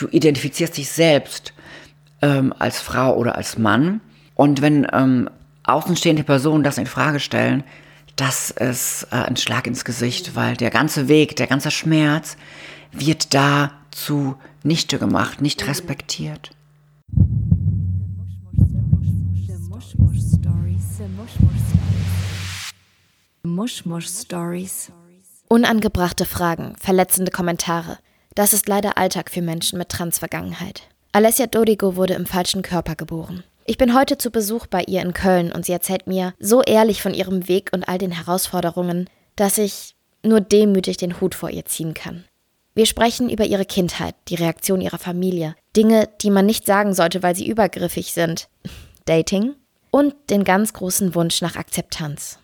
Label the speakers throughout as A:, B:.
A: du identifizierst dich selbst ähm, als Frau oder als Mann. Und wenn ähm, außenstehende Personen das in Frage stellen, das ist äh, ein Schlag ins Gesicht, weil der ganze Weg, der ganze Schmerz wird da zu nichte gemacht, nicht respektiert.
B: Mushmush Stories. Unangebrachte Fragen, verletzende Kommentare. Das ist leider Alltag für Menschen mit Transvergangenheit. Alessia Dodigo wurde im falschen Körper geboren. Ich bin heute zu Besuch bei ihr in Köln und sie erzählt mir so ehrlich von ihrem Weg und all den Herausforderungen, dass ich nur demütig den Hut vor ihr ziehen kann. Wir sprechen über ihre Kindheit, die Reaktion ihrer Familie, Dinge, die man nicht sagen sollte, weil sie übergriffig sind, Dating und den ganz großen Wunsch nach Akzeptanz.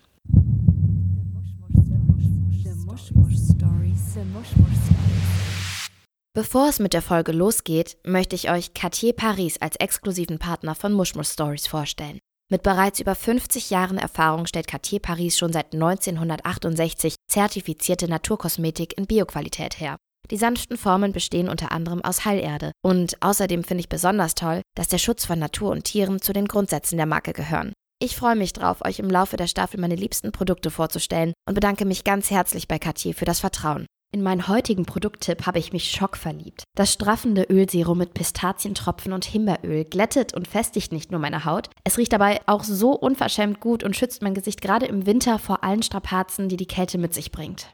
B: Bevor es mit der Folge losgeht, möchte ich euch Cartier Paris als exklusiven Partner von Mushmush Stories vorstellen. Mit bereits über 50 Jahren Erfahrung stellt Cartier Paris schon seit 1968 zertifizierte Naturkosmetik in Bioqualität her. Die sanften Formen bestehen unter anderem aus Heilerde. Und außerdem finde ich besonders toll, dass der Schutz von Natur und Tieren zu den Grundsätzen der Marke gehören. Ich freue mich drauf, euch im Laufe der Staffel meine liebsten Produkte vorzustellen und bedanke mich ganz herzlich bei Cartier für das Vertrauen. In meinen heutigen Produkttipp habe ich mich schockverliebt. Das straffende Ölserum mit Pistazientropfen und Himbeeröl glättet und festigt nicht nur meine Haut, es riecht dabei auch so unverschämt gut und schützt mein Gesicht gerade im Winter vor allen Strapazen, die die Kälte mit sich bringt.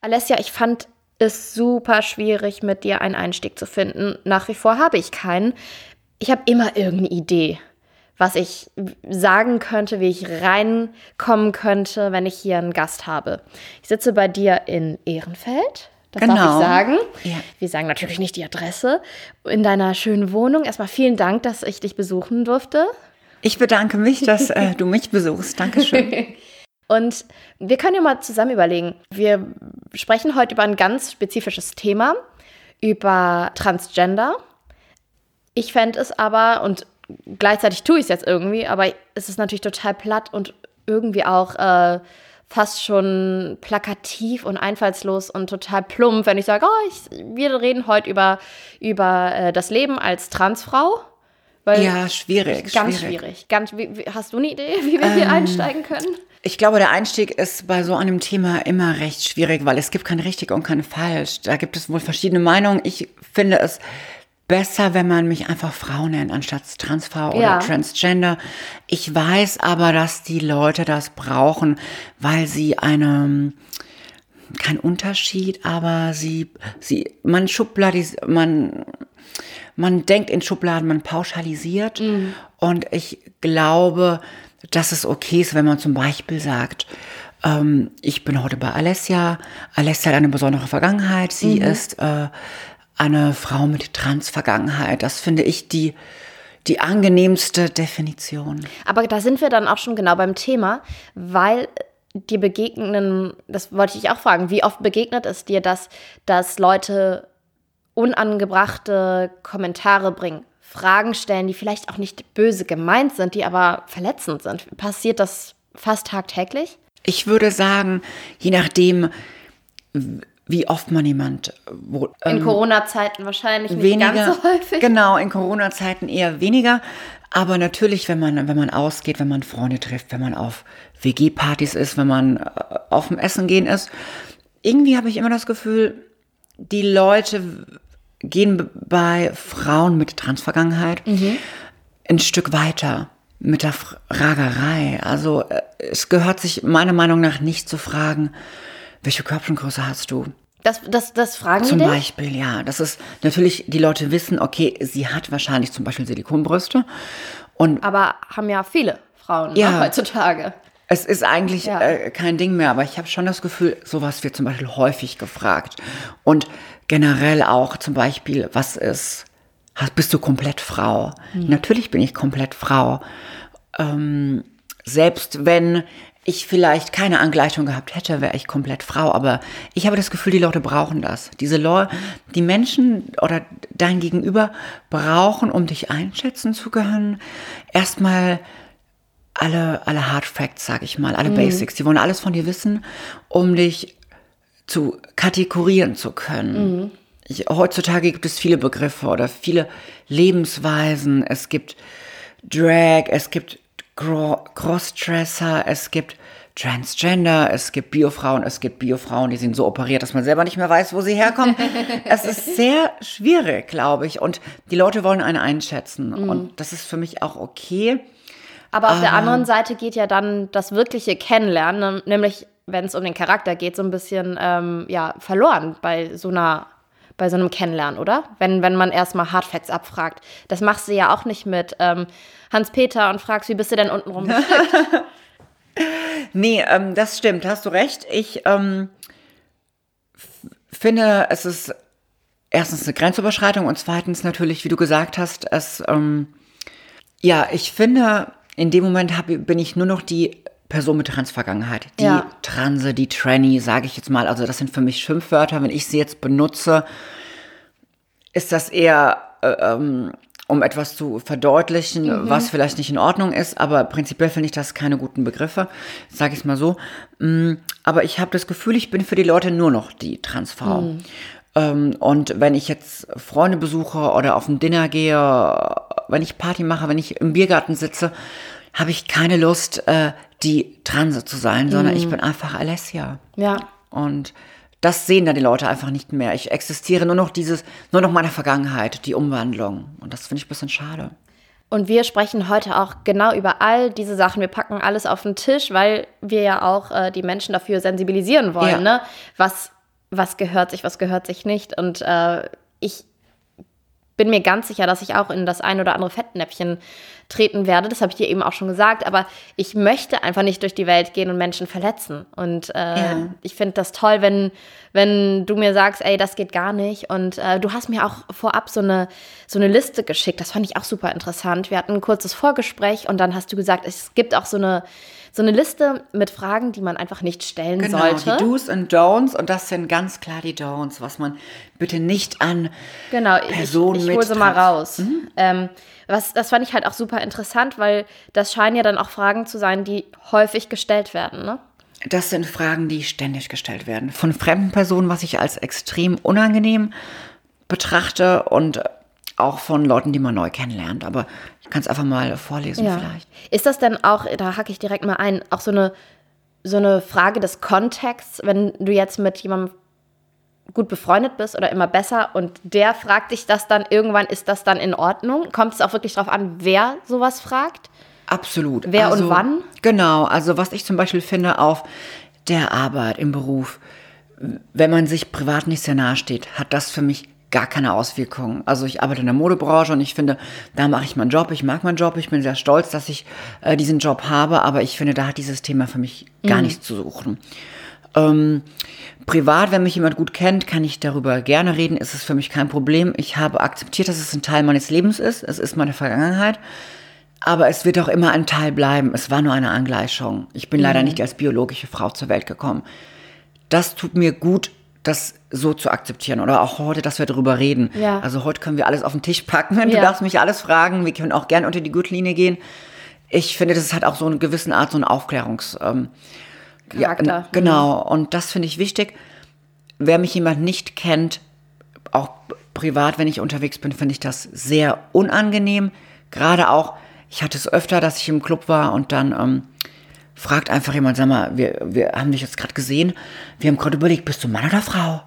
B: Alessia, ich fand es super schwierig, mit dir einen Einstieg zu finden. Nach wie vor habe ich keinen. Ich habe immer irgendeine Idee was ich sagen könnte, wie ich reinkommen könnte, wenn ich hier einen Gast habe. Ich sitze bei dir in Ehrenfeld. Das genau. darf ich genau. sagen. Ja. Wir sagen natürlich nicht die Adresse. In deiner schönen Wohnung. Erstmal vielen Dank, dass ich dich besuchen durfte.
A: Ich bedanke mich, dass äh, du mich besuchst. Dankeschön.
B: Und wir können ja mal zusammen überlegen. Wir sprechen heute über ein ganz spezifisches Thema, über Transgender. Ich fände es aber, und gleichzeitig tue ich es jetzt irgendwie, aber es ist natürlich total platt und irgendwie auch äh, fast schon plakativ und einfallslos und total plump, wenn ich sage, oh, ich, wir reden heute über, über äh, das Leben als Transfrau.
A: Weil ja, schwierig.
B: Ganz schwierig. schwierig. Ganz, wie, wie, hast du eine Idee, wie wir ähm, hier einsteigen können?
A: Ich glaube, der Einstieg ist bei so einem Thema immer recht schwierig, weil es gibt kein richtig und kein falsch. Da gibt es wohl verschiedene Meinungen. Ich finde es besser, wenn man mich einfach Frau nennt, anstatt Transfrau oder ja. Transgender. Ich weiß aber, dass die Leute das brauchen, weil sie eine, kein Unterschied, aber sie, sie, man schubladis, man, man denkt in Schubladen, man pauschalisiert. Mhm. Und ich glaube, dass es okay ist, wenn man zum Beispiel sagt, ähm, ich bin heute bei Alessia. Alessia hat eine besondere Vergangenheit. Sie mhm. ist äh, eine Frau mit Transvergangenheit. Das finde ich die, die angenehmste Definition.
B: Aber da sind wir dann auch schon genau beim Thema, weil dir begegnen, das wollte ich auch fragen, wie oft begegnet es dir, dass, dass Leute unangebrachte Kommentare bringen, Fragen stellen, die vielleicht auch nicht böse gemeint sind, die aber verletzend sind? Passiert das fast tagtäglich?
A: Ich würde sagen, je nachdem, wie oft man jemand wo,
B: ähm, in Corona-Zeiten wahrscheinlich nicht
A: weniger,
B: ganz so häufig.
A: Genau, in Corona-Zeiten eher weniger. Aber natürlich, wenn man, wenn man ausgeht, wenn man Freunde trifft, wenn man auf WG-Partys ist, wenn man äh, auf dem Essen gehen ist, irgendwie habe ich immer das Gefühl, die Leute gehen bei Frauen mit Transvergangenheit mhm. ein Stück weiter mit der Fragerei. Also äh, es gehört sich meiner Meinung nach nicht zu fragen, welche Körbchengröße hast du?
B: Das, das, das fragen
A: Zum Beispiel, ja. Das ist natürlich, die Leute wissen, okay, sie hat wahrscheinlich zum Beispiel Silikonbrüste. Und
B: aber haben ja viele Frauen ne, ja, heutzutage.
A: Es ist eigentlich ja. äh, kein Ding mehr, aber ich habe schon das Gefühl, sowas wird zum Beispiel häufig gefragt. Und generell auch zum Beispiel, was ist, bist du komplett Frau? Hm. Natürlich bin ich komplett Frau. Ähm, selbst wenn ich vielleicht keine Angleichung gehabt hätte, wäre ich komplett Frau. Aber ich habe das Gefühl, die Leute brauchen das. Diese Leute, die Menschen oder dein Gegenüber brauchen, um dich einschätzen zu können, erstmal alle, alle Hard Facts, sag ich mal, alle mhm. Basics. Die wollen alles von dir wissen, um dich zu kategorieren zu können. Mhm. ich, heutzutage gibt es viele Begriffe oder viele Lebensweisen. Es gibt Drag, es gibt Crossdresser, es gibt Transgender, es gibt Biofrauen, es gibt Biofrauen, die sind so operiert, dass man selber nicht mehr weiß, wo sie herkommen. es ist sehr schwierig, glaube ich. Und die Leute wollen einen einschätzen. Mhm. Und das ist für mich auch okay.
B: Aber auf ah. der anderen Seite geht ja dann das wirkliche Kennenlernen, nämlich wenn es um den Charakter geht, so ein bisschen ähm, ja, verloren bei so einer bei so einem Kennenlernen, oder? Wenn, wenn man erstmal Hardfacts abfragt. Das machst du ja auch nicht mit ähm, Hans-Peter und fragst, wie bist du denn untenrum gestrickt?
A: nee, ähm, das stimmt, hast du recht. Ich ähm, finde, es ist erstens eine Grenzüberschreitung und zweitens natürlich, wie du gesagt hast, es, ähm, ja, ich finde, in dem Moment hab, bin ich nur noch die Person mit Transvergangenheit. Die ja. Transe, die Tranny, sage ich jetzt mal. Also das sind für mich Schimpfwörter. Wenn ich sie jetzt benutze, ist das eher, äh, ähm, um etwas zu verdeutlichen, mhm. was vielleicht nicht in Ordnung ist. Aber prinzipiell finde ich das keine guten Begriffe, sage ich es mal so. Mm, aber ich habe das Gefühl, ich bin für die Leute nur noch die Transfrau. Mhm. Ähm, und wenn ich jetzt Freunde besuche oder auf ein Dinner gehe, wenn ich Party mache, wenn ich im Biergarten sitze, habe ich keine Lust, äh, die Transe zu sein, sondern ich bin einfach Alessia.
B: Ja.
A: Und das sehen dann die Leute einfach nicht mehr. Ich existiere nur noch dieses, nur noch meiner Vergangenheit, die Umwandlung. Und das finde ich ein bisschen schade.
B: Und wir sprechen heute auch genau über all diese Sachen. Wir packen alles auf den Tisch, weil wir ja auch äh, die Menschen dafür sensibilisieren wollen. Ja. Ne? Was, was gehört sich, was gehört sich nicht. Und äh, ich bin mir ganz sicher, dass ich auch in das ein oder andere Fettnäpfchen treten werde. Das habe ich dir eben auch schon gesagt. Aber ich möchte einfach nicht durch die Welt gehen und Menschen verletzen. Und äh, ja. ich finde das toll, wenn, wenn du mir sagst, ey, das geht gar nicht. Und äh, du hast mir auch vorab so eine, so eine Liste geschickt. Das fand ich auch super interessant. Wir hatten ein kurzes Vorgespräch und dann hast du gesagt, es gibt auch so eine so eine Liste mit Fragen, die man einfach nicht stellen genau, sollte.
A: Die Do's und Don'ts und das sind ganz klar die Don'ts, was man bitte nicht an
B: genau, Personen ich, ich, ich hole sie mal raus. Mhm. Ähm, was, das fand ich halt auch super interessant, weil das scheinen ja dann auch Fragen zu sein, die häufig gestellt werden, ne?
A: Das sind Fragen, die ständig gestellt werden. Von fremden Personen, was ich als extrem unangenehm betrachte und auch von Leuten, die man neu kennenlernt. Aber ich kann es einfach mal vorlesen ja. vielleicht.
B: Ist das denn auch, da hacke ich direkt mal ein, auch so eine, so eine Frage des Kontexts, wenn du jetzt mit jemandem gut befreundet bist oder immer besser und der fragt dich das dann irgendwann, ist das dann in Ordnung? Kommt es auch wirklich darauf an, wer sowas fragt?
A: Absolut.
B: Wer also, und wann?
A: Genau, also was ich zum Beispiel finde auf der Arbeit, im Beruf, wenn man sich privat nicht sehr nahe steht, hat das für mich gar keine Auswirkungen. Also ich arbeite in der Modebranche und ich finde, da mache ich meinen Job, ich mag meinen Job, ich bin sehr stolz, dass ich äh, diesen Job habe, aber ich finde, da hat dieses Thema für mich gar mhm. nichts zu suchen. Ähm, privat, wenn mich jemand gut kennt, kann ich darüber gerne reden, ist es für mich kein Problem. Ich habe akzeptiert, dass es ein Teil meines Lebens ist, es ist meine Vergangenheit. Aber es wird auch immer ein Teil bleiben. Es war nur eine Angleichung. Ich bin mhm. leider nicht als biologische Frau zur Welt gekommen. Das tut mir gut, das so zu akzeptieren oder auch heute, dass wir darüber reden. Ja. Also heute können wir alles auf den Tisch packen. Du ja. darfst mich alles fragen. Wir können auch gern unter die Gürtellinie gehen. Ich finde, das hat auch so eine gewisse Art, so ein Aufklärungs, ähm,
B: Charakter. Ja,
A: genau. Und das finde ich wichtig. Wer mich jemand nicht kennt, auch privat, wenn ich unterwegs bin, finde ich das sehr unangenehm. Gerade auch, ich hatte es öfter, dass ich im Club war und dann ähm, fragt einfach jemand, sag mal, wir, wir haben dich jetzt gerade gesehen, wir haben gerade überlegt, bist du Mann oder Frau?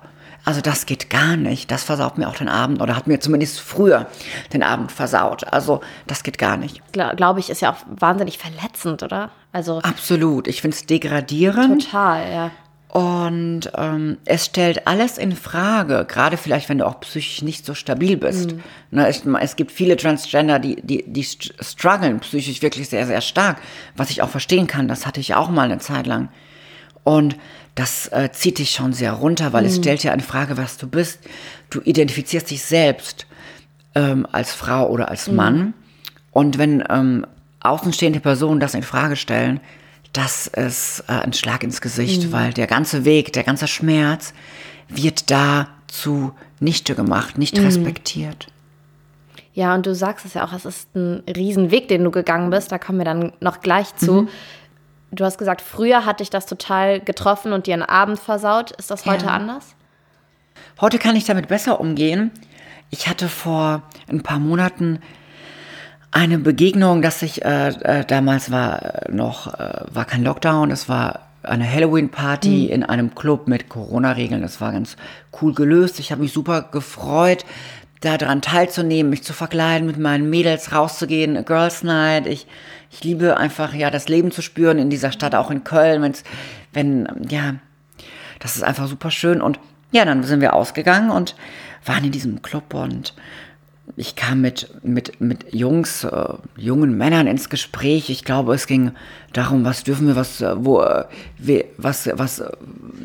A: Also das geht gar nicht. Das versaut mir auch den Abend oder hat mir zumindest früher den Abend versaut. Also das geht gar nicht.
B: Glaube ich, ist ja auch wahnsinnig verletzend, oder?
A: Also Absolut. Ich finde es degradierend.
B: Total, ja.
A: Und ähm, es stellt alles in Frage, gerade vielleicht, wenn du auch psychisch nicht so stabil bist. Mhm. Ne, es, es, gibt viele Transgender, die, die, die strugglen psychisch wirklich sehr, sehr stark, was ich auch verstehen kann. Das hatte ich auch mal eine Zeit lang. Und das äh, zieht dich schon sehr runter, weil mhm. es stellt ja in Frage, was du bist. Du identifizierst dich selbst ähm, als Frau oder als mhm. Mann. Und wenn ähm, außenstehende Personen das in Frage stellen, das ist äh, ein Schlag ins Gesicht, mhm. weil der ganze Weg, der ganze Schmerz wird da zu nichte gemacht, nicht mhm. respektiert.
B: Ja, und du sagst es ja auch, es ist ein Riesenweg, den du gegangen bist, da kommen wir dann noch gleich zu. Mhm. Du hast gesagt, früher hat dich das total getroffen und dir einen Abend versaut. Ist das heute ja. anders?
A: Heute kann ich damit besser umgehen. Ich hatte vor ein paar Monaten eine Begegnung, dass ich äh, äh, damals war äh, noch äh, war kein Lockdown, es war eine Halloween-Party mhm. in einem Club mit Corona-Regeln. Das war ganz cool gelöst. Ich habe mich super gefreut, daran teilzunehmen, mich zu verkleiden, mit meinen Mädels rauszugehen, Girls Night. Ich, ich liebe einfach, ja, das Leben zu spüren in dieser Stadt, auch in Köln, wenn's, wenn, ja, das ist einfach super schön. Und ja, dann sind wir ausgegangen und waren in diesem Club und ich kam mit, mit, mit Jungs, äh, jungen Männern ins Gespräch. Ich glaube, es ging darum, was dürfen wir, was, äh, wo, äh, wie, was, was,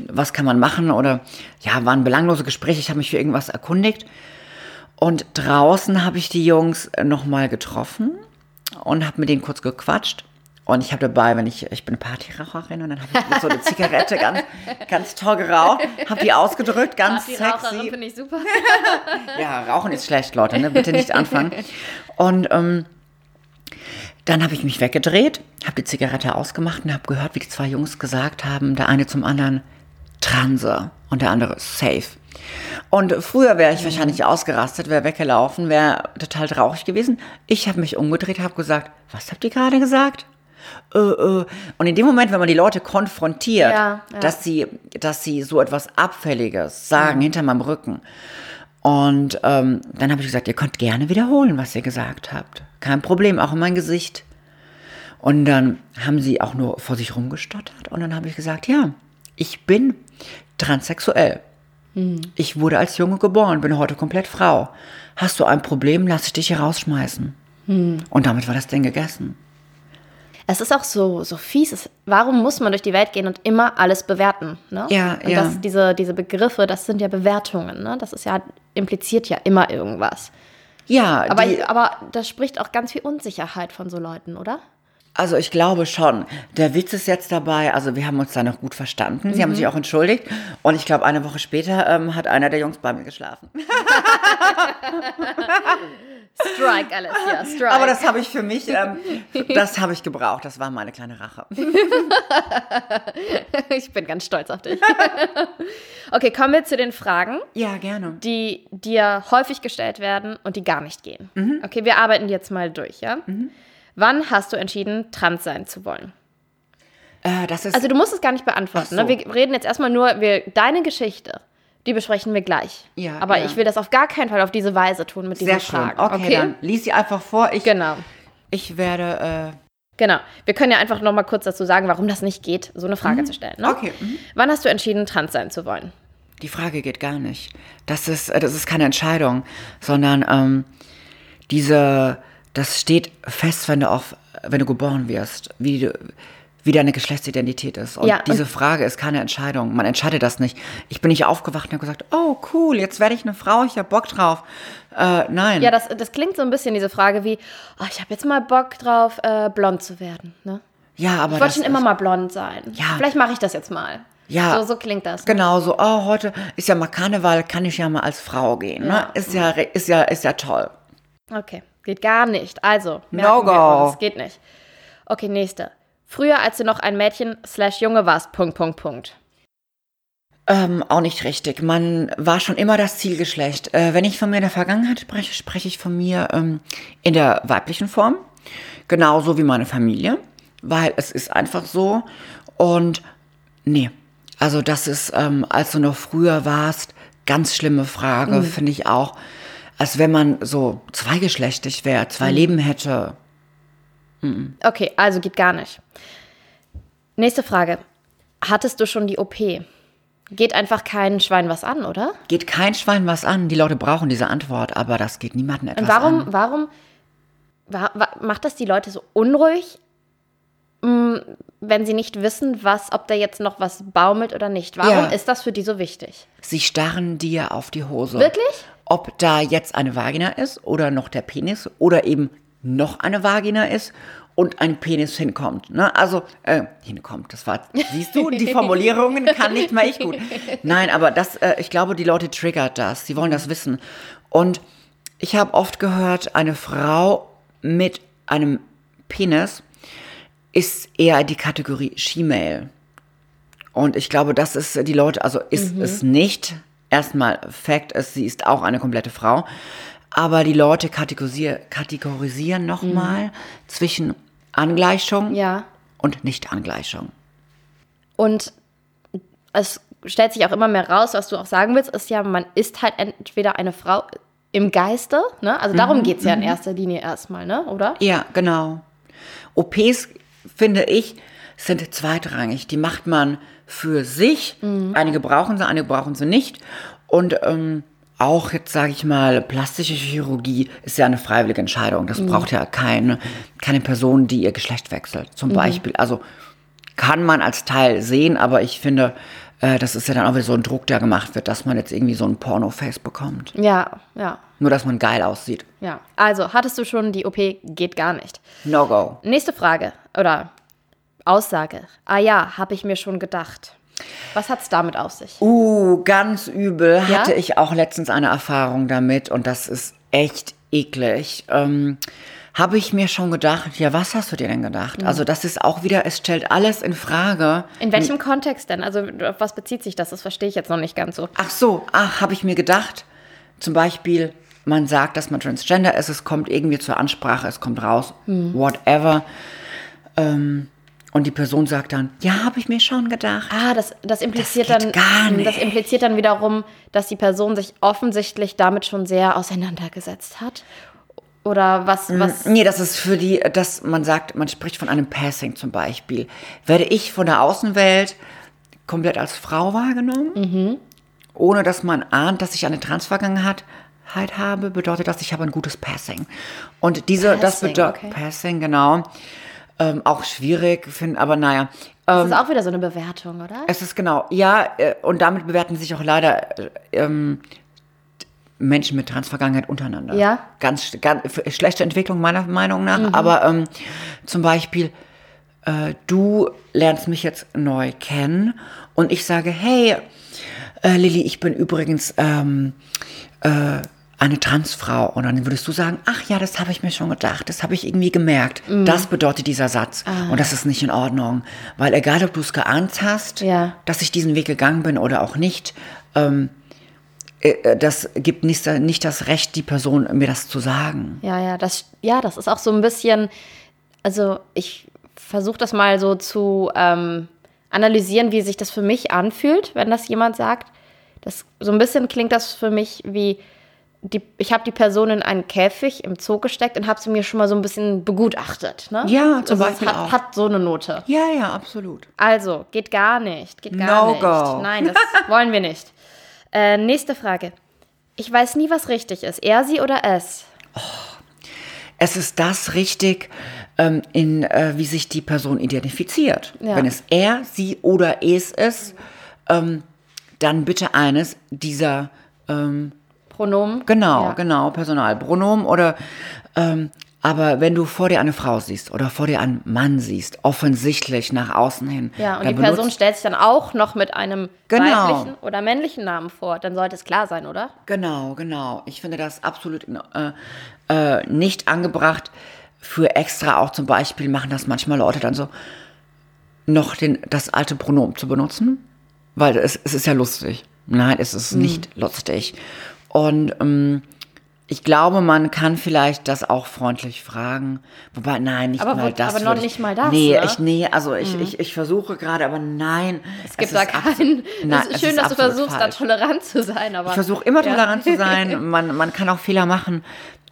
A: was kann man machen oder ja, waren belanglose Gespräche. Ich habe mich für irgendwas erkundigt. Und draußen habe ich die Jungs nochmal getroffen und habe mit denen kurz gequatscht. Und ich habe dabei, wenn ich, ich bin Partyraucherin und dann habe ich so eine Zigarette ganz, ganz toll geraucht, habe die ausgedrückt, ganz sexy. finde ich super. ja, Rauchen ist schlecht, Leute, ne? bitte nicht anfangen. Und ähm, dann habe ich mich weggedreht, habe die Zigarette ausgemacht und habe gehört, wie die zwei Jungs gesagt haben, der eine zum anderen Transe und der andere Safe. Und früher wäre ich wahrscheinlich ausgerastet, wäre weggelaufen, wäre total traurig gewesen. Ich habe mich umgedreht, habe gesagt, was habt ihr gerade gesagt? Äh, äh. Und in dem Moment, wenn man die Leute konfrontiert, ja, ja. dass sie, dass sie so etwas Abfälliges sagen mhm. hinter meinem Rücken. Und ähm, dann habe ich gesagt, ihr könnt gerne wiederholen, was ihr gesagt habt. Kein Problem, auch in mein Gesicht. Und dann haben sie auch nur vor sich rumgestottert. Und dann habe ich gesagt, ja, ich bin transsexuell. Mhm. Ich wurde als Junge geboren, bin heute komplett Frau. Hast du ein Problem, lass ich dich hier rausschmeißen. Mhm. Und damit war das Ding gegessen
B: es ist auch so, so fies. Es, warum muss man durch die Welt gehen und immer alles bewerten? Ne?
A: Ja,
B: und
A: ja.
B: Das, diese, diese Begriffe, das sind ja Bewertungen. Ne? Das ist ja, impliziert ja immer irgendwas.
A: Ja,
B: aber, die, aber das spricht auch ganz viel Unsicherheit von so Leuten, oder?
A: Also ich glaube schon. Der Witz ist jetzt dabei, also wir haben uns da noch gut verstanden. Sie mhm. haben sich auch entschuldigt. Und ich glaube, eine Woche später ähm, hat einer der Jungs bei mir geschlafen.
B: Strike, Alice, ja, strike.
A: Aber das habe ich für mich, ähm, das habe ich gebraucht. Das war meine kleine Rache.
B: ich bin ganz stolz auf dich. okay, kommen wir zu den Fragen.
A: Ja, gerne.
B: Die dir häufig gestellt werden und die gar nicht gehen. Mhm. Okay, wir arbeiten jetzt mal durch, ja? Mhm. Wann hast du entschieden, trans sein zu wollen?
A: Äh,
B: also du musst es gar nicht beantworten. Ne? So. Ne? Wir reden jetzt erstmal nur, wir, deine Geschichte. Die besprechen wir gleich.
A: Ja,
B: Aber
A: ja.
B: ich will das auf gar keinen Fall auf diese Weise tun mit diesen
A: Sehr
B: Fragen.
A: Schön. Okay, okay, dann lies sie einfach vor. Ich,
B: genau.
A: Ich werde. Äh
B: Genau. Wir können ja einfach noch mal kurz dazu sagen, warum das nicht geht, so eine Frage mhm. zu stellen. Ne?
A: Okay. Mhm.
B: Wann hast du entschieden, trans sein zu wollen?
A: Die Frage geht gar nicht. Das ist, äh, das ist keine Entscheidung, sondern ähm, diese, das steht fest, wenn du auf, wenn du geboren wirst, wie du, wie deine Geschlechtsidentität ist. Und ja, diese und Frage ist keine Entscheidung. Man entscheidet das nicht. Ich bin nicht aufgewacht und habe gesagt, oh cool, jetzt werde ich eine Frau, ich habe Bock drauf. Äh, nein.
B: Ja, das, das klingt so ein bisschen diese Frage wie, oh, ich habe jetzt mal Bock drauf, äh, blond zu werden. Ne?
A: Ja, aber
B: ich wollte schon immer mal blond sein. Ja. Vielleicht mache ich das jetzt mal.
A: Ja,
B: so, so klingt das. Ne?
A: Genau, so, oh, heute ist ja mal Karneval, kann ich ja mal als Frau gehen. Ne? Ist, ja, ist, ja, ist ja toll.
B: Okay, geht gar nicht. Also,
A: no go.
B: geht nicht. Okay, nächste. Früher, als du noch ein Mädchen slash Junge warst, Punkt, Punkt, Punkt.
A: Ähm, auch nicht richtig. Man war schon immer das Zielgeschlecht. Äh, wenn ich von mir in der Vergangenheit spreche, spreche ich von mir ähm, in der weiblichen Form. Genauso wie meine Familie. Weil es ist einfach so. Und nee, also das ist, ähm, als du noch früher warst, ganz schlimme Frage, mhm. finde ich auch. Als wenn man so zweigeschlechtig wäre, zwei mhm. Leben hätte.
B: Mhm. Okay, also geht gar nicht. Nächste Frage. Hattest du schon die OP? Geht einfach kein Schwein was an, oder?
A: Geht kein Schwein was an. Die Leute brauchen diese Antwort, aber das geht niemandem etwas
B: Und warum,
A: an.
B: Warum wa wa macht das die Leute so unruhig, mm, wenn sie nicht wissen, was, ob da jetzt noch was baumelt oder nicht? Warum ja. ist das für die so wichtig?
A: Sie starren dir auf die Hose.
B: Wirklich?
A: Ob da jetzt eine Vagina ist oder noch der Penis oder eben noch eine Vagina ist und ein Penis hinkommt. Ne? Also, äh, hinkommt, das war, siehst du, die Formulierungen kann nicht mal ich gut. Nein, aber das, äh, ich glaube, die Leute triggert das, sie wollen das wissen. Und ich habe oft gehört, eine Frau mit einem Penis ist eher die Kategorie She-Mail. Und ich glaube, das ist die Leute, also ist mhm. es nicht, erstmal Fakt ist, sie ist auch eine komplette Frau. Aber die Leute kategorisier kategorisieren nochmal mhm. zwischen Angleichung
B: ja.
A: und Nicht-Angleichung.
B: Und es stellt sich auch immer mehr raus, was du auch sagen willst, ist ja, man ist halt entweder eine Frau im Geiste, ne? Also darum mhm, geht es ja in mhm. erster Linie erstmal, ne? Oder?
A: Ja, genau. OPs, finde ich, sind zweitrangig. Die macht man für sich. Mhm. Einige brauchen sie, einige brauchen sie nicht. Und ähm, auch jetzt sage ich mal, plastische Chirurgie ist ja eine freiwillige Entscheidung. Das mhm. braucht ja keine, keine Person, die ihr Geschlecht wechselt. Zum mhm. Beispiel, also kann man als Teil sehen, aber ich finde, äh, das ist ja dann auch wieder so ein Druck, der gemacht wird, dass man jetzt irgendwie so ein Porno-Face bekommt.
B: Ja, ja.
A: Nur, dass man geil aussieht.
B: Ja. Also, hattest du schon die OP? Geht gar nicht.
A: No go.
B: Nächste Frage oder Aussage. Ah ja, habe ich mir schon gedacht. Was hat es damit auf sich?
A: Uh, ganz übel. Ja? Hatte ich auch letztens eine Erfahrung damit und das ist echt eklig. Ähm, habe ich mir schon gedacht, ja, was hast du dir denn gedacht? Mhm. Also das ist auch wieder, es stellt alles in Frage.
B: In welchem hm. Kontext denn? Also auf was bezieht sich das? Das verstehe ich jetzt noch nicht ganz so.
A: Ach so, ach, habe ich mir gedacht. Zum Beispiel, man sagt, dass man Transgender ist, es kommt irgendwie zur Ansprache, es kommt raus, mhm. whatever. Ähm, und die Person sagt dann, ja, habe ich mir schon gedacht.
B: Ah, das, das impliziert das dann nicht. Das impliziert dann wiederum, dass die Person sich offensichtlich damit schon sehr auseinandergesetzt hat. Oder was, mm, was?
A: Nee, das ist für die, dass man sagt, man spricht von einem Passing zum Beispiel. Werde ich von der Außenwelt komplett als Frau wahrgenommen, mhm. ohne dass man ahnt, dass ich eine Transvergangenheit habe, bedeutet das, ich habe ein gutes Passing. Und diese, Passing, das bedeutet okay. Passing, genau. Ähm, auch schwierig, finden, aber naja.
B: das ist ähm, auch wieder so eine Bewertung, oder?
A: Es ist genau, ja, äh, und damit bewerten sich auch leider äh, ähm, Menschen mit Transvergangenheit untereinander.
B: Ja.
A: Ganz, ganz schlechte Entwicklung meiner Meinung nach. Mhm. Aber ähm, zum Beispiel, äh, du lernst mich jetzt neu kennen und ich sage, hey, äh, Lilly, ich bin übrigens ähm, äh, eine Transfrau. Und dann würdest du sagen, ach ja, das habe ich mir schon gedacht, das habe ich irgendwie gemerkt. Mhm. Das bedeutet dieser Satz. Ah. Und das ist nicht in Ordnung. Weil egal, ob du es geahnt hast,
B: ja.
A: dass ich diesen Weg gegangen bin oder auch nicht, ähm, äh, äh, das gibt nicht, nicht das Recht, die Person mir das zu sagen.
B: Ja, ja, das, ja, das ist auch so ein bisschen, also ich versuche das mal so zu ähm, analysieren, wie sich das für mich anfühlt, wenn das jemand sagt. Das, so ein bisschen klingt das für mich wie, die, ich habe die Person in einen Käfig im Zoo gesteckt und habe sie mir schon mal so ein bisschen begutachtet. Ne?
A: Ja, zum
B: also
A: Beispiel
B: hat,
A: auch.
B: hat so eine Note.
A: Ja, ja, absolut.
B: Also, geht gar nicht. Geht gar
A: no
B: nicht.
A: Go.
B: Nein, das wollen wir nicht. Äh, nächste Frage. Ich weiß nie, was richtig ist. Er, sie oder es?
A: Oh, es ist das richtig, ähm, in, äh, wie sich die Person identifiziert. Ja. Wenn es er, sie oder es ist, ähm, dann bitte eines dieser ähm,
B: Pronomen.
A: Genau, ja. genau, Personalpronomen oder ähm, aber wenn du vor dir eine Frau siehst oder vor dir einen Mann siehst, offensichtlich nach außen hin.
B: Ja, und die Person stellt sich dann auch noch mit einem genau. weiblichen oder männlichen Namen vor, dann sollte es klar sein, oder?
A: Genau, genau. Ich finde das absolut äh, äh, nicht angebracht. Für extra auch zum Beispiel machen das manchmal Leute dann so, noch den, das alte Pronomen zu benutzen, weil es, es ist ja lustig. Nein, es ist hm. nicht lustig. Und ähm, ich glaube, man kann vielleicht das auch freundlich fragen. Wobei, nein, nicht
B: aber,
A: mal das.
B: Aber noch ich, nicht mal das.
A: Nee,
B: ne?
A: ich, nee also ich, mhm. ich, ich versuche gerade, aber nein.
B: Es gibt es da keinen. Nein, es ist schön, ist dass du versuchst, falsch. da tolerant zu sein. Aber,
A: ich versuche immer ja. tolerant zu sein. Man, man kann auch Fehler machen.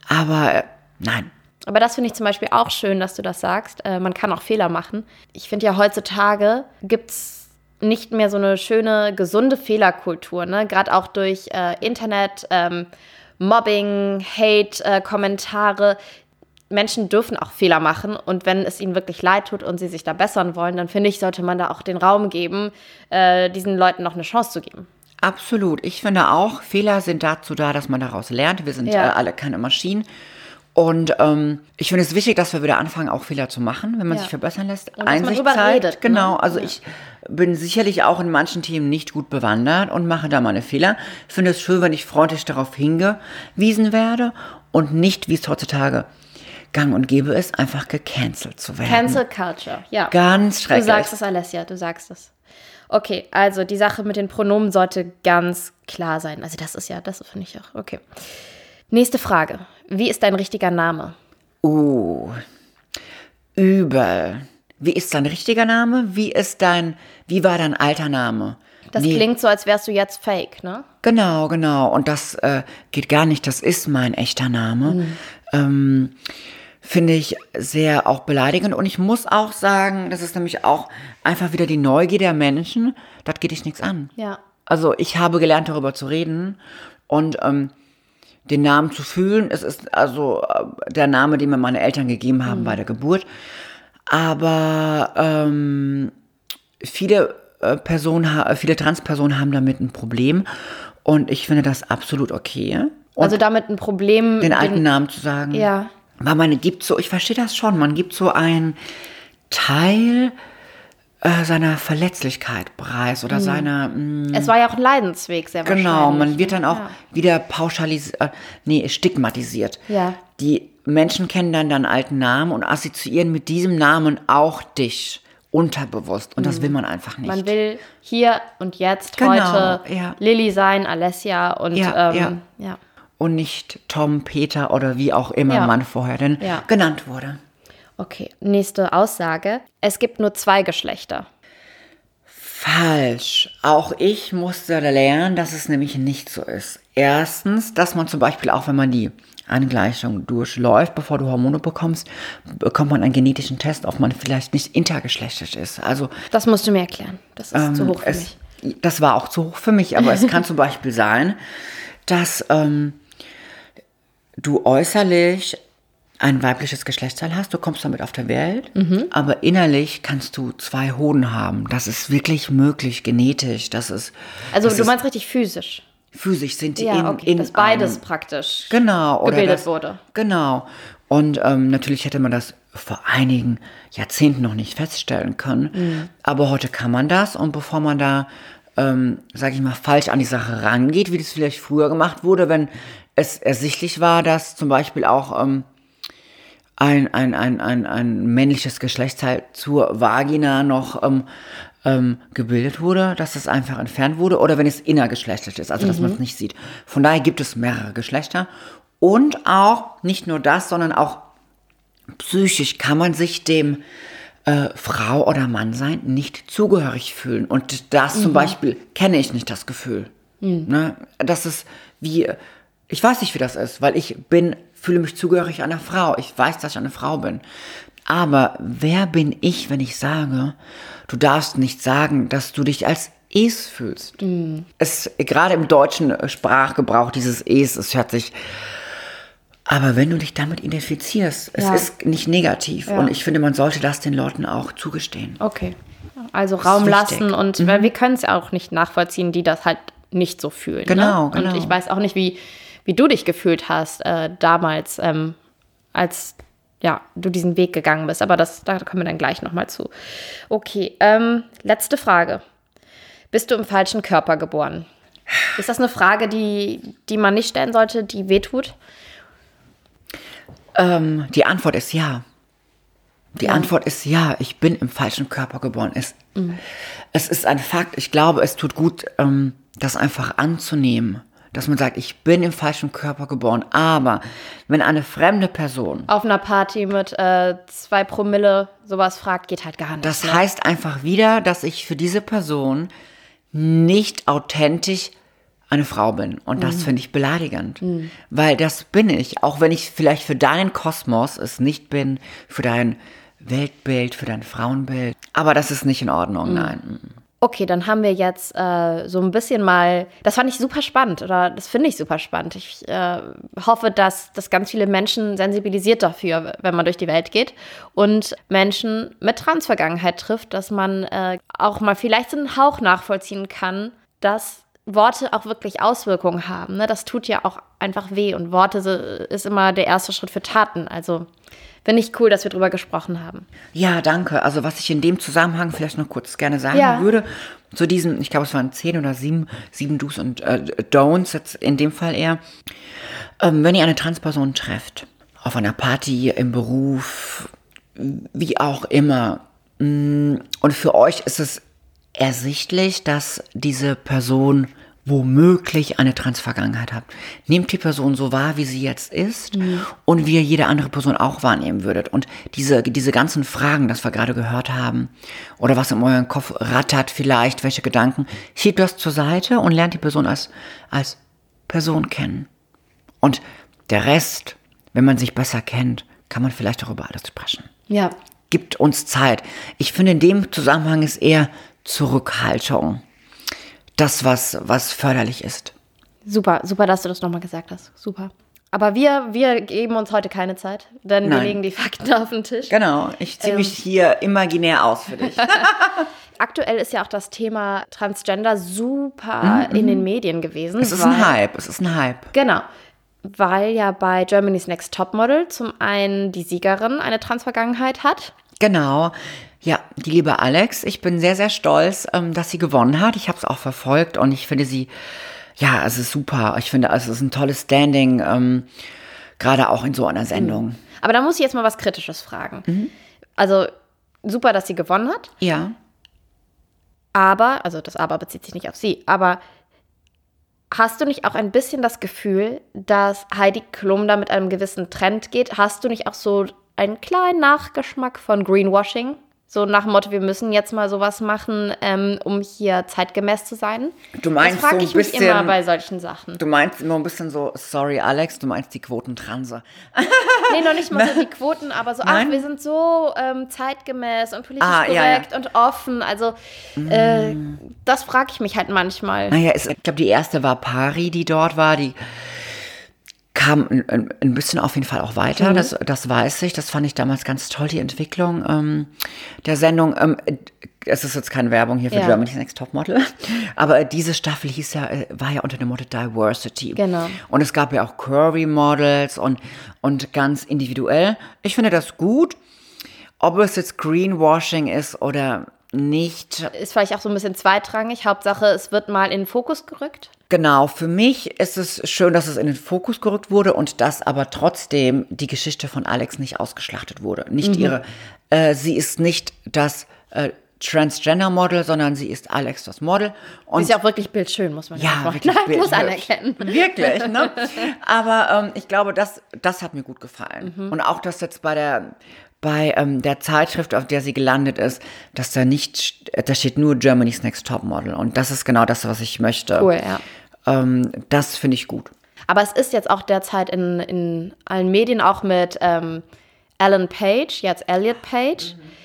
A: Aber äh, nein.
B: Aber das finde ich zum Beispiel auch schön, dass du das sagst. Äh, man kann auch Fehler machen. Ich finde ja, heutzutage gibt es nicht mehr so eine schöne, gesunde Fehlerkultur, ne? Gerade auch durch äh, Internet, ähm, Mobbing, Hate, äh, Kommentare. Menschen dürfen auch Fehler machen und wenn es ihnen wirklich leid tut und sie sich da bessern wollen, dann finde ich, sollte man da auch den Raum geben, äh, diesen Leuten noch eine Chance zu geben.
A: Absolut. Ich finde auch, Fehler sind dazu da, dass man daraus lernt. Wir sind ja. äh, alle keine Maschinen. Und ähm, ich finde es wichtig, dass wir wieder anfangen, auch Fehler zu machen, wenn man ja. sich verbessern lässt.
B: Und Einsicht man zeigt. Redet,
A: ne? genau. Also ja. ich bin sicherlich auch in manchen Themen nicht gut bewandert und mache da meine Fehler. Ich finde es schön, wenn ich freundlich darauf hingewiesen werde und nicht, wie es heutzutage gang und gäbe ist, einfach gecancelt zu werden.
B: Cancel Culture, ja.
A: Ganz schrecklich.
B: Du sagst es, Alessia, du sagst es. Okay, also die Sache mit den Pronomen sollte ganz klar sein. Also das ist ja, das finde ich auch. Okay. Nächste Frage. Wie ist dein richtiger Name?
A: Uh, übel. Wie ist dein richtiger Name? Wie ist dein, wie war dein alter Name?
B: Das
A: wie,
B: klingt so, als wärst du jetzt fake, ne?
A: Genau, genau. Und das äh, geht gar nicht. Das ist mein echter Name. Mhm. Ähm, Finde ich sehr auch beleidigend. Und ich muss auch sagen, das ist nämlich auch einfach wieder die Neugier der Menschen. Das geht dich nichts an.
B: Ja.
A: Also ich habe gelernt, darüber zu reden. Und ähm, den Namen zu fühlen. Es ist also äh, der Name, den mir meine Eltern gegeben haben mhm. bei der Geburt. Aber ähm, viele äh, Personen, viele Transpersonen haben damit ein Problem. Und ich finde das absolut okay. Und
B: also damit ein Problem.
A: Den alten den, Namen zu sagen.
B: Ja.
A: Weil man gibt so, ich verstehe das schon, man gibt so einen Teil äh, seiner Verletzlichkeit preis oder mhm. seiner.
B: Mh, mm, es war ja auch ein Leidensweg, sehr
A: Genau, man wird dann auch ja. wieder pauschalisiert, äh, nee, stigmatisiert.
B: Ja.
A: Die Menschen kennen dann deinen alten Namen und assoziieren mit diesem Namen auch dich unterbewusst. Und das mhm. will man einfach nicht.
B: Man will hier und jetzt
A: genau,
B: heute
A: ja.
B: Lilly sein, Alessia und
A: ja,
B: ähm,
A: ja.
B: ja.
A: Und nicht Tom, Peter oder wie auch immer man vorher denn genannt wurde.
B: Okay, nächste Aussage. Es gibt nur zwei Geschlechter.
A: Falsch. Auch ich musste lernen, dass es nämlich nicht so ist. Erstens, dass man zum Beispiel auch, wenn man die Angleichung durchläuft, bevor du Hormone bekommst, bekommt man einen genetischen Test, ob man vielleicht nicht intergeschlechtlich ist. Also
B: das musst du mir erklären. Das ist ähm, zu hoch für
A: es,
B: mich.
A: Das war auch zu hoch für mich, aber es kann zum Beispiel sein, dass ähm, du äußerlich ein weibliches Geschlechtsteil hast, du kommst damit auf der Welt, mhm. aber innerlich kannst du zwei Hoden haben. Das ist wirklich möglich, genetisch. Das ist.
B: Also
A: das
B: du meinst richtig physisch.
A: Physisch sind die
B: ja,
A: in,
B: okay,
A: in
B: dass beides einem, praktisch
A: genau,
B: gebildet
A: das,
B: wurde.
A: Genau. Und ähm, natürlich hätte man das vor einigen Jahrzehnten noch nicht feststellen können. Mhm. Aber heute kann man das. Und bevor man da, ähm, sage ich mal, falsch an die Sache rangeht, wie das vielleicht früher gemacht wurde, wenn es ersichtlich war, dass zum Beispiel auch ähm, ein, ein, ein, ein, ein männliches Geschlechtsteil zur Vagina noch ähm, ähm, gebildet wurde, dass das einfach entfernt wurde oder wenn es innergeschlechtlich ist, also dass mhm. man es nicht sieht. Von daher gibt es mehrere Geschlechter und auch nicht nur das, sondern auch psychisch kann man sich dem äh, Frau oder Mann sein nicht zugehörig fühlen. Und das mhm. zum Beispiel kenne ich nicht das Gefühl. Mhm. Ne? Das ist wie, ich weiß nicht, wie das ist, weil ich bin fühle mich zugehörig einer Frau. Ich weiß, dass ich eine Frau bin. Aber wer bin ich, wenn ich sage, du darfst nicht sagen, dass du dich als Es fühlst? Mhm. Es, gerade im deutschen Sprachgebrauch, dieses Es, es hört sich, aber wenn du dich damit identifizierst, es ja. ist nicht negativ. Ja. Und ich finde, man sollte das den Leuten auch zugestehen.
B: Okay. Also Raum lassen und mhm. weil wir können es ja auch nicht nachvollziehen, die das halt nicht so fühlen.
A: Genau,
B: ne?
A: genau.
B: Und ich weiß auch nicht, wie, wie du dich gefühlt hast äh, damals, ähm, als ja, du diesen Weg gegangen bist. Aber das, da kommen wir dann gleich nochmal zu. Okay, ähm, letzte Frage. Bist du im falschen Körper geboren? Ist das eine Frage, die, die man nicht stellen sollte, die wehtut?
A: Ähm, die Antwort ist ja. Die ja. Antwort ist ja, ich bin im falschen Körper geboren. Es, mhm. es ist ein Fakt. Ich glaube, es tut gut, ähm, das einfach anzunehmen dass man sagt, ich bin im falschen Körper geboren. Aber wenn eine fremde Person
B: auf einer Party mit äh, zwei Promille sowas fragt, geht halt gar nicht.
A: Das ne? heißt einfach wieder, dass ich für diese Person nicht authentisch eine Frau bin. Und das mhm. finde ich beleidigend. Mhm. Weil das bin ich. Auch wenn ich vielleicht für deinen Kosmos es nicht bin, für dein Weltbild, für dein Frauenbild. Aber das ist nicht in Ordnung, mhm. nein.
B: Okay, dann haben wir jetzt äh, so ein bisschen mal, das fand ich super spannend oder das finde ich super spannend. Ich äh, hoffe, dass, dass ganz viele Menschen sensibilisiert dafür, wenn man durch die Welt geht und Menschen mit Transvergangenheit trifft, dass man äh, auch mal vielleicht so einen Hauch nachvollziehen kann, dass Worte auch wirklich Auswirkungen haben. Ne? Das tut ja auch einfach weh und Worte ist immer der erste Schritt für Taten. Also Finde ich cool, dass wir darüber gesprochen haben.
A: Ja, danke. Also was ich in dem Zusammenhang vielleicht noch kurz gerne sagen ja. würde, zu diesem, ich glaube, es waren zehn oder sieben, sieben Do's und äh, Don'ts, jetzt in dem Fall eher, ähm, wenn ihr eine Transperson trefft, auf einer Party, im Beruf, wie auch immer, mm, und für euch ist es ersichtlich, dass diese Person womöglich eine Transvergangenheit hat. Nehmt die Person so wahr, wie sie jetzt ist mhm. und wie ihr jede andere Person auch wahrnehmen würdet. Und diese, diese ganzen Fragen, das wir gerade gehört haben, oder was in eurem Kopf rattert vielleicht, welche Gedanken, schiebt das zur Seite und lernt die Person als, als Person kennen. Und der Rest, wenn man sich besser kennt, kann man vielleicht auch über alles sprechen.
B: Ja.
A: Gibt uns Zeit. Ich finde, in dem Zusammenhang ist eher Zurückhaltung das, was, was förderlich ist.
B: Super, super, dass du das nochmal gesagt hast. Super. Aber wir, wir geben uns heute keine Zeit, denn Nein. wir legen die Fakten auf den Tisch.
A: Genau, ich ziehe ähm. mich hier imaginär aus für dich.
B: Aktuell ist ja auch das Thema Transgender super mhm. in den Medien gewesen.
A: Es ist weil, ein Hype, es ist ein Hype.
B: Genau, weil ja bei Germany's Next Topmodel zum einen die Siegerin eine Transvergangenheit hat.
A: Genau, ja, die liebe Alex, ich bin sehr, sehr stolz, ähm, dass sie gewonnen hat. Ich habe es auch verfolgt und ich finde sie, ja, es ist super. Ich finde, es ist ein tolles Standing, ähm, gerade auch in so einer Sendung. Mhm.
B: Aber da muss ich jetzt mal was Kritisches fragen. Mhm. Also super, dass sie gewonnen hat.
A: Ja.
B: Aber, also das Aber bezieht sich nicht auf sie, aber Hast du nicht auch ein bisschen das Gefühl, dass Heidi Klum da mit einem gewissen Trend geht? Hast du nicht auch so einen kleinen Nachgeschmack von Greenwashing? So nach dem Motto, wir müssen jetzt mal sowas machen, ähm, um hier zeitgemäß zu sein.
A: Du meinst
B: das frage
A: so
B: ich bisschen, mich immer bei solchen Sachen.
A: Du meinst immer ein bisschen so, sorry Alex, du meinst die Quotentranse.
B: nee, noch nicht mal so die Quoten, aber so, Nein? ach, wir sind so ähm, zeitgemäß und politisch ah, korrekt ja, ja. und offen. Also äh, mm. das frage ich mich halt manchmal.
A: Naja, es, ich glaube, die erste war Pari, die dort war, die kam ein, ein, bisschen auf jeden Fall auch weiter, mhm. das, das weiß ich. Das fand ich damals ganz toll, die Entwicklung ähm, der Sendung. Ähm, es ist jetzt keine Werbung hier für ja. Germany's Next Topmodel, aber diese Staffel hieß ja, äh, war ja unter dem Motto Diversity.
B: Genau.
A: Und es gab ja auch Curvy Models und, und ganz individuell. Ich finde das gut. Ob es jetzt Greenwashing ist oder nicht.
B: Ist vielleicht auch so ein bisschen zweitrangig. Hauptsache, es wird mal in den Fokus gerückt.
A: Genau, für mich ist es schön, dass es in den Fokus gerückt wurde und dass aber trotzdem die Geschichte von Alex nicht ausgeschlachtet wurde. Nicht mhm. ihre, äh, sie ist nicht das äh, Transgender-Model, sondern sie ist Alex das Model.
B: Und sie ist ja auch wirklich bildschön, muss man ja wirklich Nein, muss anerkennen.
A: Wirklich, ne? Aber ähm, ich glaube, das, das hat mir gut gefallen. Mhm. Und auch, dass jetzt bei der bei ähm, der Zeitschrift, auf der sie gelandet ist, dass da nicht, da steht nur Germany's Next Top Model. Und das ist genau das, was ich möchte.
B: Cool, ja.
A: Ähm, das finde ich gut.
B: Aber es ist jetzt auch derzeit in, in allen Medien auch mit ähm, Alan Page, jetzt Elliot Page. Mhm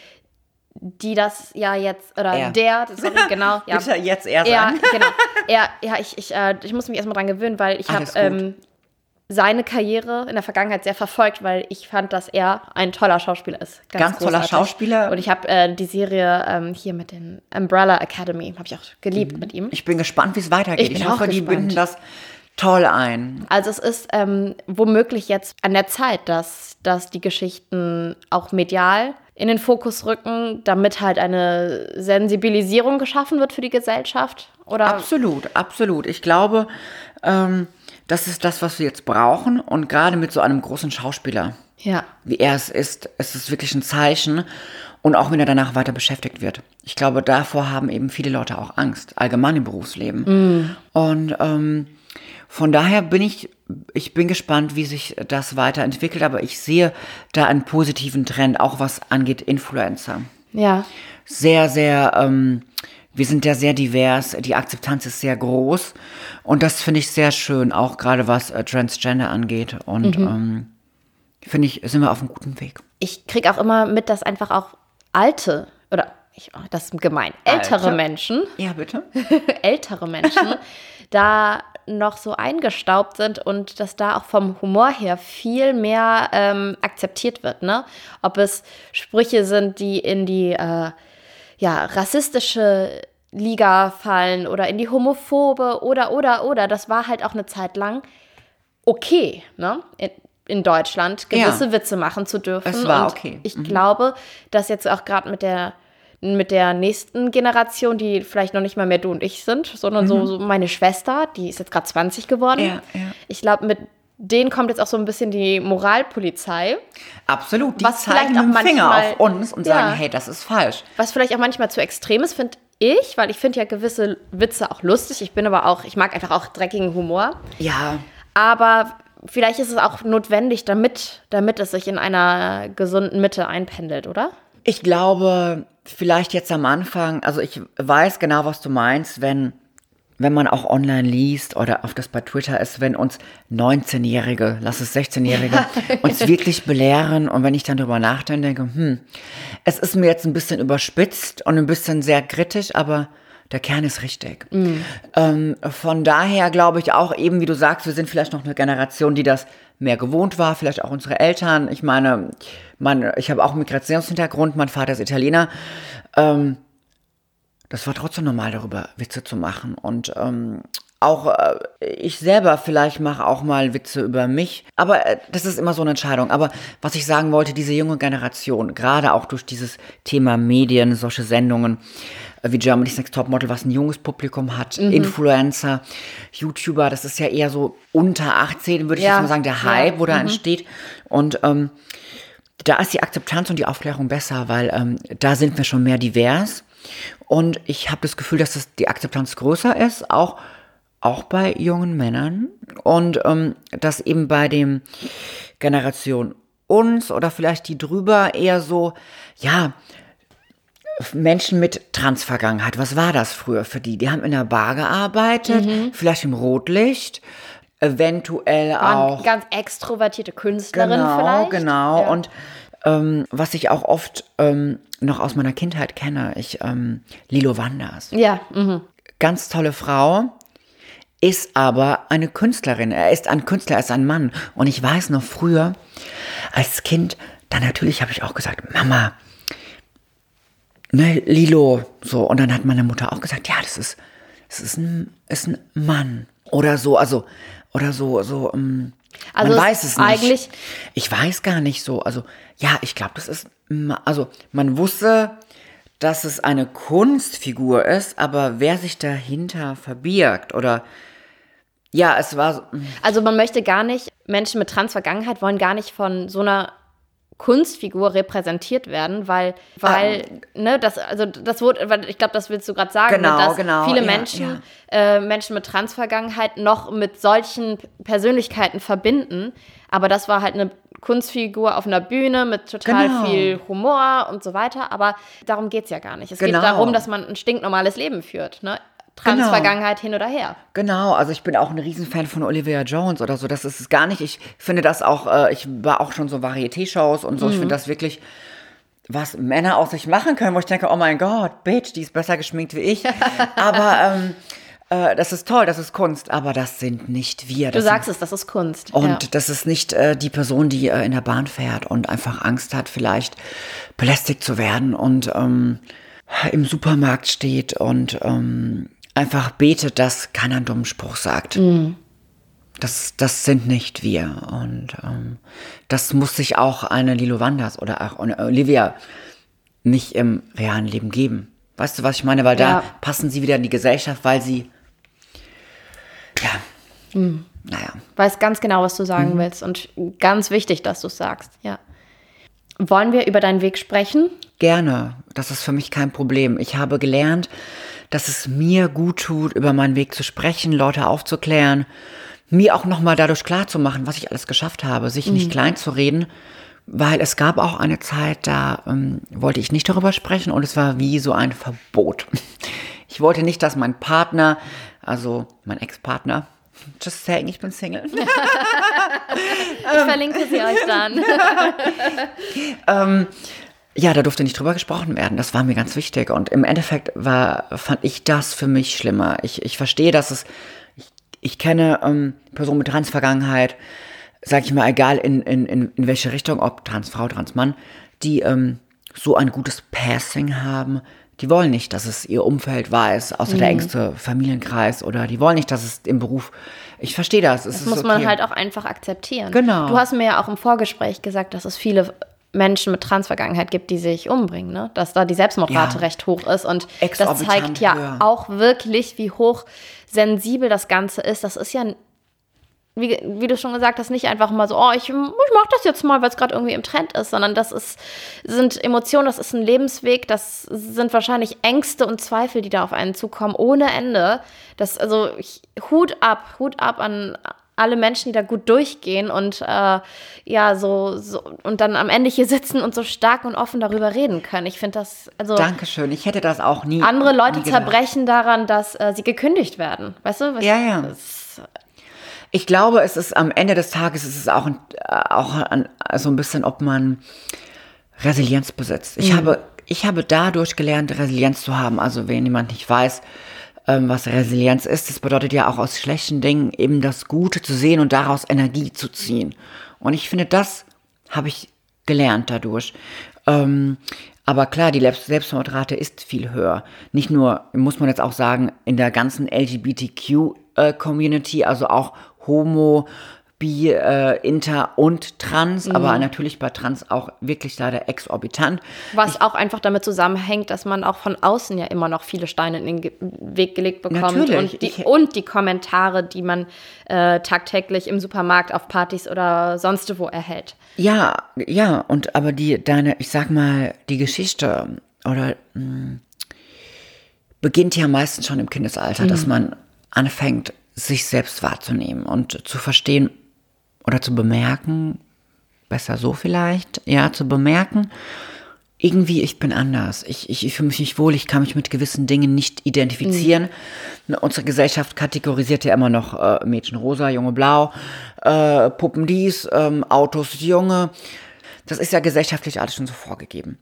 B: die das ja jetzt, oder er. der, sorry, genau.
A: Ja. Bitte jetzt er
B: sagen. Ja, genau. Er, ja, ich, ich, äh, ich muss mich erstmal dran gewöhnen, weil ich habe ähm, seine Karriere in der Vergangenheit sehr verfolgt, weil ich fand, dass er ein toller Schauspieler ist.
A: Ganz, Ganz toller Schauspieler.
B: Und ich habe äh, die Serie ähm, hier mit den Umbrella Academy, habe ich auch geliebt mhm. mit ihm.
A: Ich bin gespannt, wie es weitergeht. Ich, ich hoffe, die binden das toll ein.
B: Also es ist ähm, womöglich jetzt an der Zeit, dass, dass die Geschichten auch medial in den Fokus rücken, damit halt eine Sensibilisierung geschaffen wird für die Gesellschaft? Oder?
A: Absolut, absolut. Ich glaube, ähm, das ist das, was wir jetzt brauchen. Und gerade mit so einem großen Schauspieler,
B: ja.
A: wie er es ist, ist es wirklich ein Zeichen. Und auch wenn er danach weiter beschäftigt wird. Ich glaube, davor haben eben viele Leute auch Angst, allgemein im Berufsleben. Mm. Und ähm, von daher bin ich, ich bin gespannt, wie sich das weiterentwickelt, aber ich sehe da einen positiven Trend, auch was angeht Influencer.
B: Ja.
A: Sehr, sehr ähm, wir sind ja sehr divers, die Akzeptanz ist sehr groß und das finde ich sehr schön, auch gerade was äh, Transgender angeht. Und mhm. ähm, finde ich, sind wir auf einem guten Weg.
B: Ich kriege auch immer mit, dass einfach auch alte oder ich, oh, das ist gemein, ältere Alte. Menschen.
A: Ja, bitte.
B: ältere Menschen da noch so eingestaubt sind und dass da auch vom Humor her viel mehr ähm, akzeptiert wird. Ne? Ob es Sprüche sind, die in die äh, ja, rassistische Liga fallen oder in die homophobe oder, oder, oder. Das war halt auch eine Zeit lang okay, ne? In, in Deutschland gewisse ja. Witze machen zu dürfen.
A: Es war Und okay.
B: Ich mhm. glaube, dass jetzt auch gerade mit der mit der nächsten Generation, die vielleicht noch nicht mal mehr du und ich sind, sondern mhm. so, so, meine Schwester, die ist jetzt gerade 20 geworden.
A: Ja, ja.
B: Ich glaube, mit denen kommt jetzt auch so ein bisschen die Moralpolizei.
A: Absolut, die was zeigen mit dem Finger auf uns und ja, sagen, hey, das ist falsch.
B: Was vielleicht auch manchmal zu extrem ist, finde ich, weil ich finde ja gewisse Witze auch lustig. Ich bin aber auch, ich mag einfach auch dreckigen Humor.
A: Ja.
B: Aber vielleicht ist es auch notwendig, damit, damit es sich in einer gesunden Mitte einpendelt, oder?
A: Ich glaube, vielleicht jetzt am Anfang, also ich weiß genau, was du meinst, wenn wenn man auch online liest oder auf das bei Twitter ist, wenn uns 19-Jährige, lass es 16-Jährige, uns wirklich belehren und wenn ich dann darüber nachdenke, hm, es ist mir jetzt ein bisschen überspitzt und ein bisschen sehr kritisch, aber der Kern ist richtig. Mm. Ähm, von daher glaube ich auch eben, wie du sagst, wir sind vielleicht noch eine Generation, die das mehr gewohnt war, vielleicht auch unsere Eltern. Ich meine, mein, ich habe auch einen Migrationshintergrund, mein Vater ist Italiener. Ähm, das war trotzdem normal, darüber Witze zu machen. Und ähm, auch äh, ich selber vielleicht mache auch mal Witze über mich. Aber äh, das ist immer so eine Entscheidung. Aber was ich sagen wollte, diese junge Generation, gerade auch durch dieses Thema Medien, solche Sendungen äh, wie Germany's Next Topmodel, was ein junges Publikum hat, mhm. Influencer, YouTuber, das ist ja eher so unter 18, würde ich ja. jetzt mal sagen, der Hype, ja. wo da mhm. entsteht. Und ähm, da ist die Akzeptanz und die Aufklärung besser, weil ähm, da sind wir schon mehr divers. Und ich habe das Gefühl, dass das die Akzeptanz größer ist, auch, auch bei jungen Männern. Und ähm, dass eben bei dem Generation uns oder vielleicht die drüber eher so, ja, Menschen mit Transvergangenheit. Was war das früher für die? Die haben in der Bar gearbeitet, mhm. vielleicht im Rotlicht, eventuell Waren auch.
B: Ganz extrovertierte Künstlerin
A: genau,
B: vielleicht.
A: Genau, genau. Ja. Und ähm, was ich auch oft ähm, noch aus meiner Kindheit kenne, ich ähm, Lilo Wanders.
B: Ja. Mhm.
A: Ganz tolle Frau, ist aber eine Künstlerin. Er ist ein Künstler, er ist ein Mann. Und ich weiß noch früher, als Kind, dann natürlich habe ich auch gesagt, Mama, ne, Lilo, so. Und dann hat meine Mutter auch gesagt, ja, das ist, das ist ein, ist ein Mann. Oder so, also, oder so, so, um, ähm, also man weiß es nicht. Eigentlich ich weiß gar nicht so. Also ja, ich glaube, das ist also man wusste, dass es eine Kunstfigur ist, aber wer sich dahinter verbirgt oder ja, es war. So,
B: also man möchte gar nicht Menschen mit Transvergangenheit wollen gar nicht von so einer Kunstfigur repräsentiert werden, weil, weil, ah. ne, das, also das wurde, ich glaube, das willst du gerade sagen,
A: genau,
B: dass
A: genau,
B: viele ja, Menschen, ja. Äh, Menschen mit Transvergangenheit noch mit solchen Persönlichkeiten verbinden. Aber das war halt eine Kunstfigur auf einer Bühne mit total genau. viel Humor und so weiter. Aber darum geht es ja gar nicht. Es genau. geht darum, dass man ein stinknormales Leben führt. Ne? Transvergangenheit genau. hin oder her.
A: Genau, also ich bin auch ein Riesenfan von Olivia Jones oder so. Das ist es gar nicht. Ich finde das auch, äh, ich war auch schon so Varieté-Shows und so. Mhm. Ich finde das wirklich, was Männer aus sich machen können, wo ich denke, oh mein Gott, Bitch, die ist besser geschminkt wie ich. Aber ähm, äh, das ist toll, das ist Kunst, aber das sind nicht wir. Du
B: sagst
A: sind,
B: es, das ist Kunst.
A: Und ja. das ist nicht äh, die Person, die äh, in der Bahn fährt und einfach Angst hat, vielleicht belästigt zu werden und ähm, im Supermarkt steht und ähm, einfach betet, dass keiner einen dummen Spruch sagt. Mhm. Das, das sind nicht wir. Und ähm, das muss sich auch eine Lilo Wanders oder auch eine Olivia nicht im realen Leben geben. Weißt du, was ich meine? Weil ja. da passen sie wieder in die Gesellschaft, weil sie, ja,
B: mhm. naja. Weiß ganz genau, was du sagen mhm. willst. Und ganz wichtig, dass du es sagst, ja. Wollen wir über deinen Weg sprechen?
A: Gerne. Das ist für mich kein Problem. Ich habe gelernt, dass es mir gut tut, über meinen Weg zu sprechen, Leute aufzuklären, mir auch nochmal dadurch klarzumachen, was ich alles geschafft habe, sich mhm. nicht klein zu reden, weil es gab auch eine Zeit, da ähm, wollte ich nicht darüber sprechen und es war wie so ein Verbot. Ich wollte nicht, dass mein Partner, also mein Ex-Partner, just saying, ich bin Single.
B: ich verlinke sie euch dann.
A: ähm, ja, da durfte nicht drüber gesprochen werden. Das war mir ganz wichtig. Und im Endeffekt war, fand ich das für mich schlimmer. Ich, ich verstehe, dass es, ich, ich kenne ähm, Personen mit Transvergangenheit, sag ich mal, egal in, in, in, in welche Richtung, ob Transfrau, Transmann, die ähm, so ein gutes Passing haben. Die wollen nicht, dass es ihr Umfeld weiß, außer mhm. der engste Familienkreis oder die wollen nicht, dass es im Beruf. Ich verstehe das.
B: Es das muss okay. man halt auch einfach akzeptieren.
A: Genau.
B: Du hast mir ja auch im Vorgespräch gesagt, dass es viele Menschen mit Transvergangenheit gibt, die sich umbringen, ne? dass da die Selbstmordrate ja. recht hoch ist. Und das zeigt ja höher. auch wirklich, wie hoch sensibel das Ganze ist. Das ist ja wie, wie du schon gesagt hast, nicht einfach mal so, oh, ich, ich mach das jetzt mal, weil es gerade irgendwie im Trend ist, sondern das ist, sind Emotionen, das ist ein Lebensweg, das sind wahrscheinlich Ängste und Zweifel, die da auf einen zukommen, ohne Ende. Das, also ich, Hut ab, Hut ab an alle Menschen, die da gut durchgehen und äh, ja, so, so und dann am Ende hier sitzen und so stark und offen darüber reden können. Ich finde das, also.
A: Dankeschön, ich hätte das auch nie.
B: Andere Leute nie zerbrechen daran, dass äh, sie gekündigt werden. Weißt du? Was,
A: ja, ja. Das, ich glaube, es ist am Ende des Tages ist es auch, ein, auch ein, so ein bisschen, ob man Resilienz besitzt. Ich, mhm. habe, ich habe dadurch gelernt, Resilienz zu haben. Also, wenn jemand nicht weiß, ähm, was Resilienz ist, das bedeutet ja auch aus schlechten Dingen eben das Gute zu sehen und daraus Energie zu ziehen. Und ich finde, das habe ich gelernt dadurch. Ähm, aber klar, die Selbstmordrate ist viel höher. Nicht nur, muss man jetzt auch sagen, in der ganzen LGBTQ-Community, äh, also auch Homo, Bi, äh, Inter und Trans, mhm. aber natürlich bei Trans auch wirklich leider exorbitant.
B: Was ich, auch einfach damit zusammenhängt, dass man auch von außen ja immer noch viele Steine in den Ge Weg gelegt bekommt. Natürlich. Und die, ich, und die Kommentare, die man äh, tagtäglich im Supermarkt auf Partys oder sonst wo erhält.
A: Ja, ja, und aber die, deine, ich sag mal, die Geschichte oder mh, hm, beginnt ja meistens schon im Kindesalter, mhm. dass man anfängt, sich selbst wahrzunehmen und zu verstehen oder zu bemerken, besser so vielleicht, ja, zu bemerken, irgendwie, ich bin anders. Ich, ich, ich fühle mich nicht wohl, ich kann mich mit gewissen Dingen nicht identifizieren. Mhm. Unsere Gesellschaft kategorisiert ja immer noch äh, Mädchen rosa, Junge blau, äh, Puppen dies, ähm, Autos Junge. Das ist ja gesellschaftlich alles schon so vorgegeben.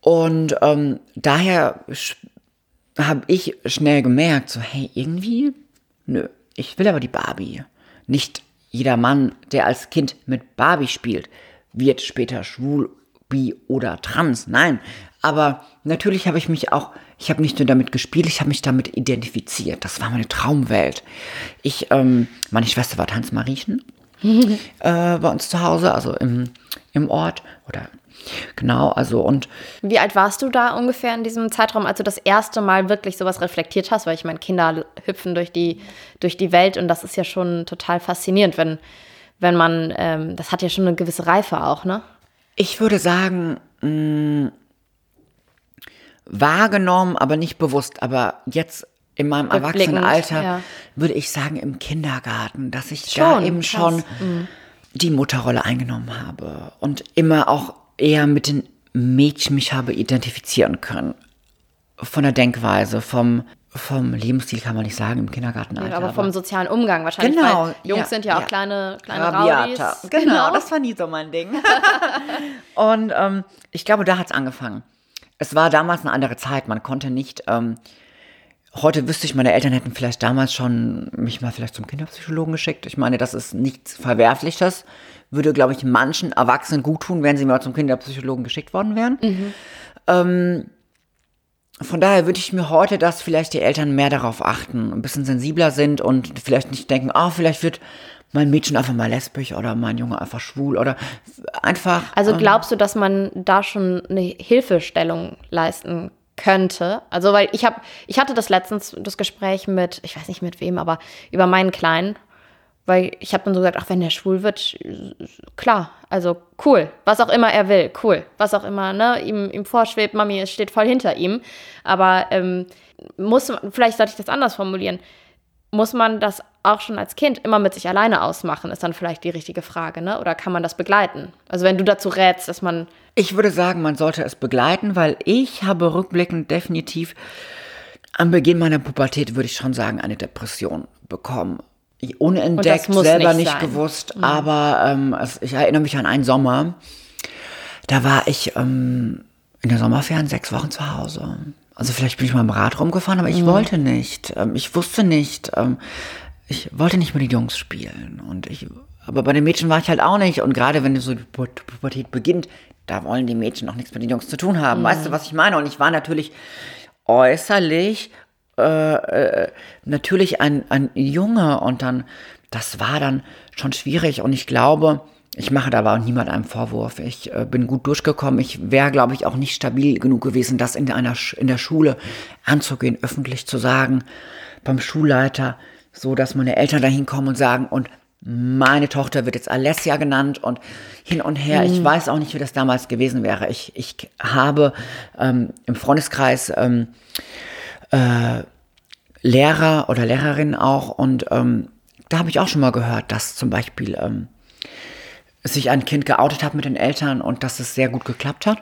A: Und ähm, daher habe ich schnell gemerkt, so, hey, irgendwie Nö, ich will aber die Barbie. Nicht jeder Mann, der als Kind mit Barbie spielt, wird später schwul, bi oder trans. Nein, aber natürlich habe ich mich auch, ich habe nicht nur damit gespielt, ich habe mich damit identifiziert. Das war meine Traumwelt. Ich, ähm, meine Schwester war Tanzmariechen äh, bei uns zu Hause, also im, im Ort oder Genau, also und.
B: Wie alt warst du da ungefähr in diesem Zeitraum, als du das erste Mal wirklich sowas reflektiert hast? Weil ich meine, Kinder hüpfen durch die, durch die Welt und das ist ja schon total faszinierend, wenn, wenn man, ähm, das hat ja schon eine gewisse Reife auch, ne?
A: Ich würde sagen, mh, mm, wahrgenommen, aber nicht bewusst. Aber jetzt in meinem Erwachsenenalter ja. würde ich sagen im Kindergarten, dass ich schon, da eben schon mhm. die Mutterrolle eingenommen habe und immer auch eher mit den Mädchen mich habe identifizieren können. Von der Denkweise, vom, vom Lebensstil kann man nicht sagen im Kindergarten.
B: Ja, aber vom sozialen Umgang wahrscheinlich. Genau. Jungs ja, sind ja auch ja. kleine, kleine.
A: Raudis. Genau, genau, das war nie so mein Ding. und ähm, ich glaube, da hat es angefangen. Es war damals eine andere Zeit. Man konnte nicht. Ähm, heute wüsste ich, meine Eltern hätten vielleicht damals schon mich mal vielleicht zum Kinderpsychologen geschickt. Ich meine, das ist nichts Verwerfliches würde, glaube ich, manchen Erwachsenen gut tun, wenn sie mal zum Kinderpsychologen geschickt worden wären. Mhm. Ähm, von daher würde ich mir heute, dass vielleicht die Eltern mehr darauf achten, ein bisschen sensibler sind und vielleicht nicht denken, oh, vielleicht wird mein Mädchen einfach mal lesbisch oder mein Junge einfach schwul oder einfach.
B: Also ähm, glaubst du, dass man da schon eine Hilfestellung leisten könnte? Also, weil ich habe, ich hatte das letztens, das Gespräch mit, ich weiß nicht mit wem, aber über meinen Kleinen weil ich habe dann so gesagt, ach, wenn der schwul wird, klar, also cool, was auch immer er will, cool, was auch immer ne, ihm, ihm vorschwebt, Mami, es steht voll hinter ihm. Aber ähm, muss, vielleicht sollte ich das anders formulieren, muss man das auch schon als Kind immer mit sich alleine ausmachen, ist dann vielleicht die richtige Frage, ne? Oder kann man das begleiten? Also wenn du dazu rätst, dass man.
A: Ich würde sagen, man sollte es begleiten, weil ich habe rückblickend definitiv am Beginn meiner Pubertät, würde ich schon sagen, eine Depression bekommen unentdeckt, selber nicht, nicht gewusst, mhm. aber ähm, also ich erinnere mich an einen Sommer, da war ich ähm, in der Sommerferien sechs Wochen zu Hause. Also vielleicht bin ich mal im Rad rumgefahren, aber ich mhm. wollte nicht. Ähm, ich wusste nicht. Ähm, ich wollte nicht mit den Jungs spielen. Und ich, aber bei den Mädchen war ich halt auch nicht. Und gerade wenn so die Pubertät beginnt, da wollen die Mädchen auch nichts mit den Jungs zu tun haben. Mhm. Weißt du, was ich meine? Und ich war natürlich äußerlich äh, äh, natürlich ein, ein Junge und dann, das war dann schon schwierig und ich glaube, ich mache da aber auch niemand einen Vorwurf. Ich äh, bin gut durchgekommen. Ich wäre, glaube ich, auch nicht stabil genug gewesen, das in, einer, in der Schule anzugehen, öffentlich zu sagen, beim Schulleiter, so, dass meine Eltern da hinkommen und sagen, und meine Tochter wird jetzt Alessia genannt und hin und her. Ich weiß auch nicht, wie das damals gewesen wäre. Ich, ich habe ähm, im Freundeskreis ähm, äh, Lehrer oder Lehrerinnen auch und ähm, da habe ich auch schon mal gehört, dass zum Beispiel ähm, sich ein Kind geoutet hat mit den Eltern und dass es sehr gut geklappt hat.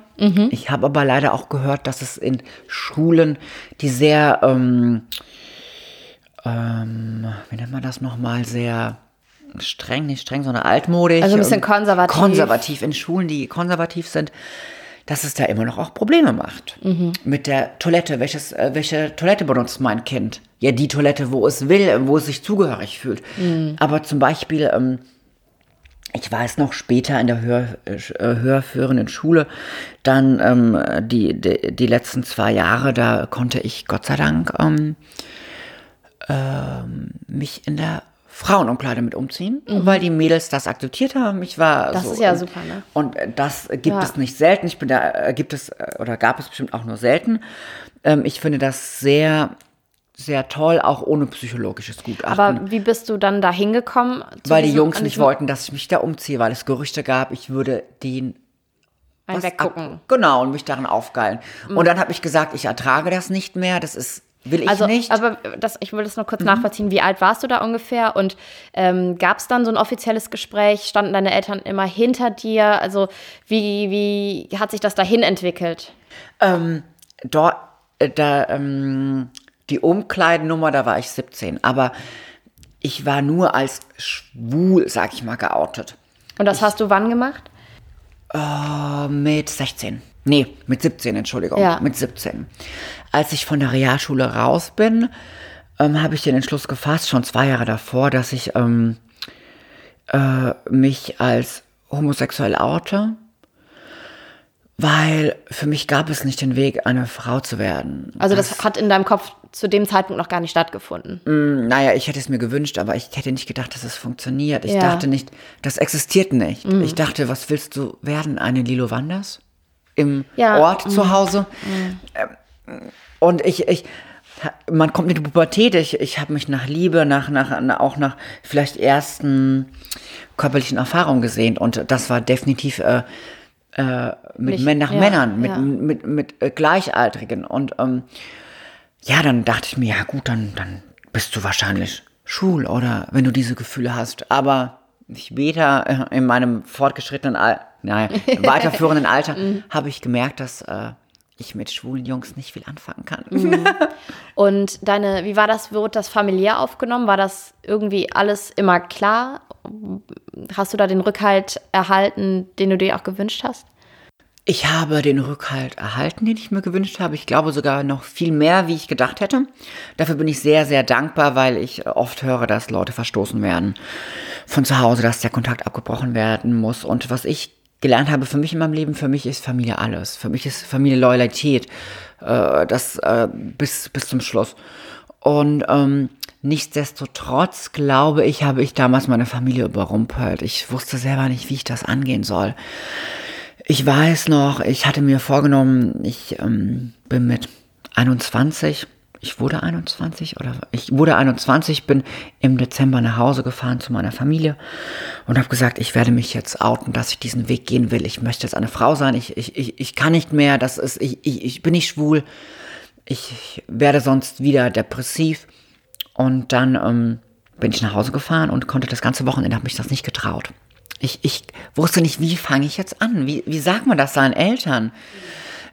A: Ich habe aber leider auch gehört, dass es in Schulen, die sehr, ähm, ähm, wie nennt man das nochmal, sehr streng, nicht streng, sondern altmodisch.
B: Also ein bisschen
A: und
B: konservativ.
A: Konservativ in Schulen, die konservativ sind, dass es da immer noch auch Probleme macht.
B: Mhm.
A: Mit der Toilette. Welches, äh, welche Toilette benutzt mein Kind? Ja, die Toilette, wo es will, wo es sich zugehörig fühlt.
B: Mhm.
A: Aber zum Beispiel, ähm, ich weiß noch später in der Hör, äh, hörführenden Schule, dann ähm, die, die, die letzten zwei Jahre, da konnte ich Gott sei Dank ähm, ähm, mich in der Frauenumkleide mit umziehen, weil die Mädels das akzeptiert haben. Ich war
B: Mhm. Das
A: so,
B: ist ja
A: und-
B: super, ne?
A: Und äh, das gibt
B: Ja.
A: es nicht selten. Ich bin da, äh, gibt es äh, oder gab es bestimmt auch nur selten. Ähm, ich finde das sehr, sehr toll, auch ohne psychologisches Gutachten.
B: Aber wie bist du dann da hingekommen?
A: weil die Jungs nicht wollten, dass ich mich da umziehe, weil es Gerüchte gab, ich würde den
B: weggucken.
A: ab- Genau, und mich daran aufgeilen. Und dann habe ich gesagt, ich ertrage das nicht mehr, das ist, will ich
B: Also,
A: nicht. Mhm.
B: aber das, ich will das noch kurz nachvollziehen. Wie alt warst du da ungefähr? Und ähm, gab es dann so ein offizielles Gespräch? Standen deine Eltern immer hinter dir? Also, wie, wie hat sich das dahin entwickelt?
A: Ähm, dort, äh, da, ähm, die Umkleidennummer, da war ich 17, aber ich war nur als schwul, sag ich mal, geoutet.
B: Und das hast du wann gemacht?
A: Äh, mit 16. Nee, mit 17, Entschuldigung.
B: Ja.
A: Mit 17. Als ich von der Realschule raus bin, ähm, habe ich den Entschluss gefasst, schon zwei Jahre davor, dass ich ähm, äh, mich als homosexuell oute, weil für mich gab es nicht den Weg, eine Frau zu werden.
B: Also, das hat in deinem Kopf zu dem Zeitpunkt noch gar nicht stattgefunden.
A: Naja, ich hätte es mir gewünscht, aber ich hätte nicht gedacht, dass es funktioniert. Ich
B: Ja.
A: dachte nicht, das existiert nicht. Ich dachte, was willst du werden? Eine Lilo Wanders? Im
B: Ja.
A: Ort zu Hause? Ähm, Und ich, ich, man kommt in die Pubertät. Ich, ich habe mich nach Liebe, nach, nach, auch nach vielleicht ersten körperlichen Erfahrungen gesehnt. Und das war definitiv äh, äh, mit
B: Nicht-
A: nach
B: ja,
A: Männern, mit,
B: ja.
A: mit, mit äh, Gleichaltrigen. Und ähm, ja, dann dachte ich mir, ja gut, dann, dann bist du wahrscheinlich schwul oder wenn du diese Gefühle hast. Aber später äh, in meinem fortgeschrittenen, Al naja, weiterführenden Alter habe ich gemerkt, dass äh, ich mit schwulen Jungs nicht viel anfangen kann.
B: Und deine, wie war das? Wurde das familiär aufgenommen? War das irgendwie alles immer klar? Hast du da den Rückhalt erhalten, den du dir auch gewünscht hast?
A: Ich habe den Rückhalt erhalten, den ich mir gewünscht habe. Ich glaube sogar noch viel mehr, wie ich gedacht hätte. Dafür bin ich sehr, sehr dankbar, weil ich oft höre, dass Leute verstoßen werden von zu Hause, dass der Kontakt abgebrochen werden muss. Und was ich gelernt habe für mich in meinem Leben, für mich ist Familie alles. Für mich ist Familie Loyalität. Äh, das äh, bis, bis zum Schluss. Und ähm, nichtsdestotrotz, glaube ich, habe ich damals meine Familie überrumpelt. Ich wusste selber nicht, wie ich das angehen soll. Ich weiß noch, ich hatte mir vorgenommen, ich ähm, bin mit 21, ich wurde 21 oder ich wurde 21, bin im Dezember nach Hause gefahren zu meiner Familie und habe gesagt, ich werde mich jetzt outen, dass ich diesen Weg gehen will. Ich möchte jetzt eine Frau sein. Ich, ich, ich, ich kann nicht mehr. Das ist, ich, ich, ich bin nicht schwul. Ich werde sonst wieder depressiv. Und dann ähm, bin ich nach Hause gefahren und konnte das ganze Wochenende, habe mich das nicht getraut. Ich, ich wusste nicht, wie fange ich jetzt an? Wie, wie sagt man das seinen Eltern?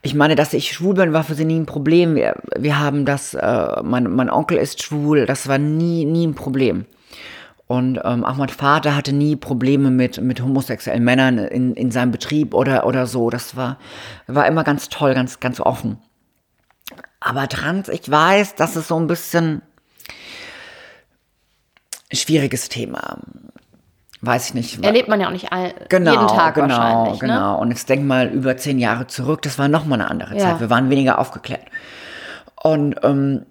A: Ich meine, dass ich schwul bin, war für sie nie ein Problem. Wir, wir haben das, äh, mein, mein Onkel ist schwul, das war nie, nie ein Problem. Und ähm, auch mein Vater hatte nie Probleme mit, mit homosexuellen Männern in, in seinem Betrieb oder, oder so. Das war, war immer ganz toll, ganz, ganz offen. Aber trans, ich weiß, das ist so ein bisschen schwieriges Thema. Weiß ich nicht.
B: Erlebt man ja auch nicht all,
A: Genau,
B: jeden Tag
A: genau,
B: wahrscheinlich.
A: genau.
B: Ne?
A: Und jetzt denk mal über zehn Jahre zurück, das war nochmal eine andere
B: Ja.
A: Zeit. Wir waren weniger aufgeklärt. Und ähm,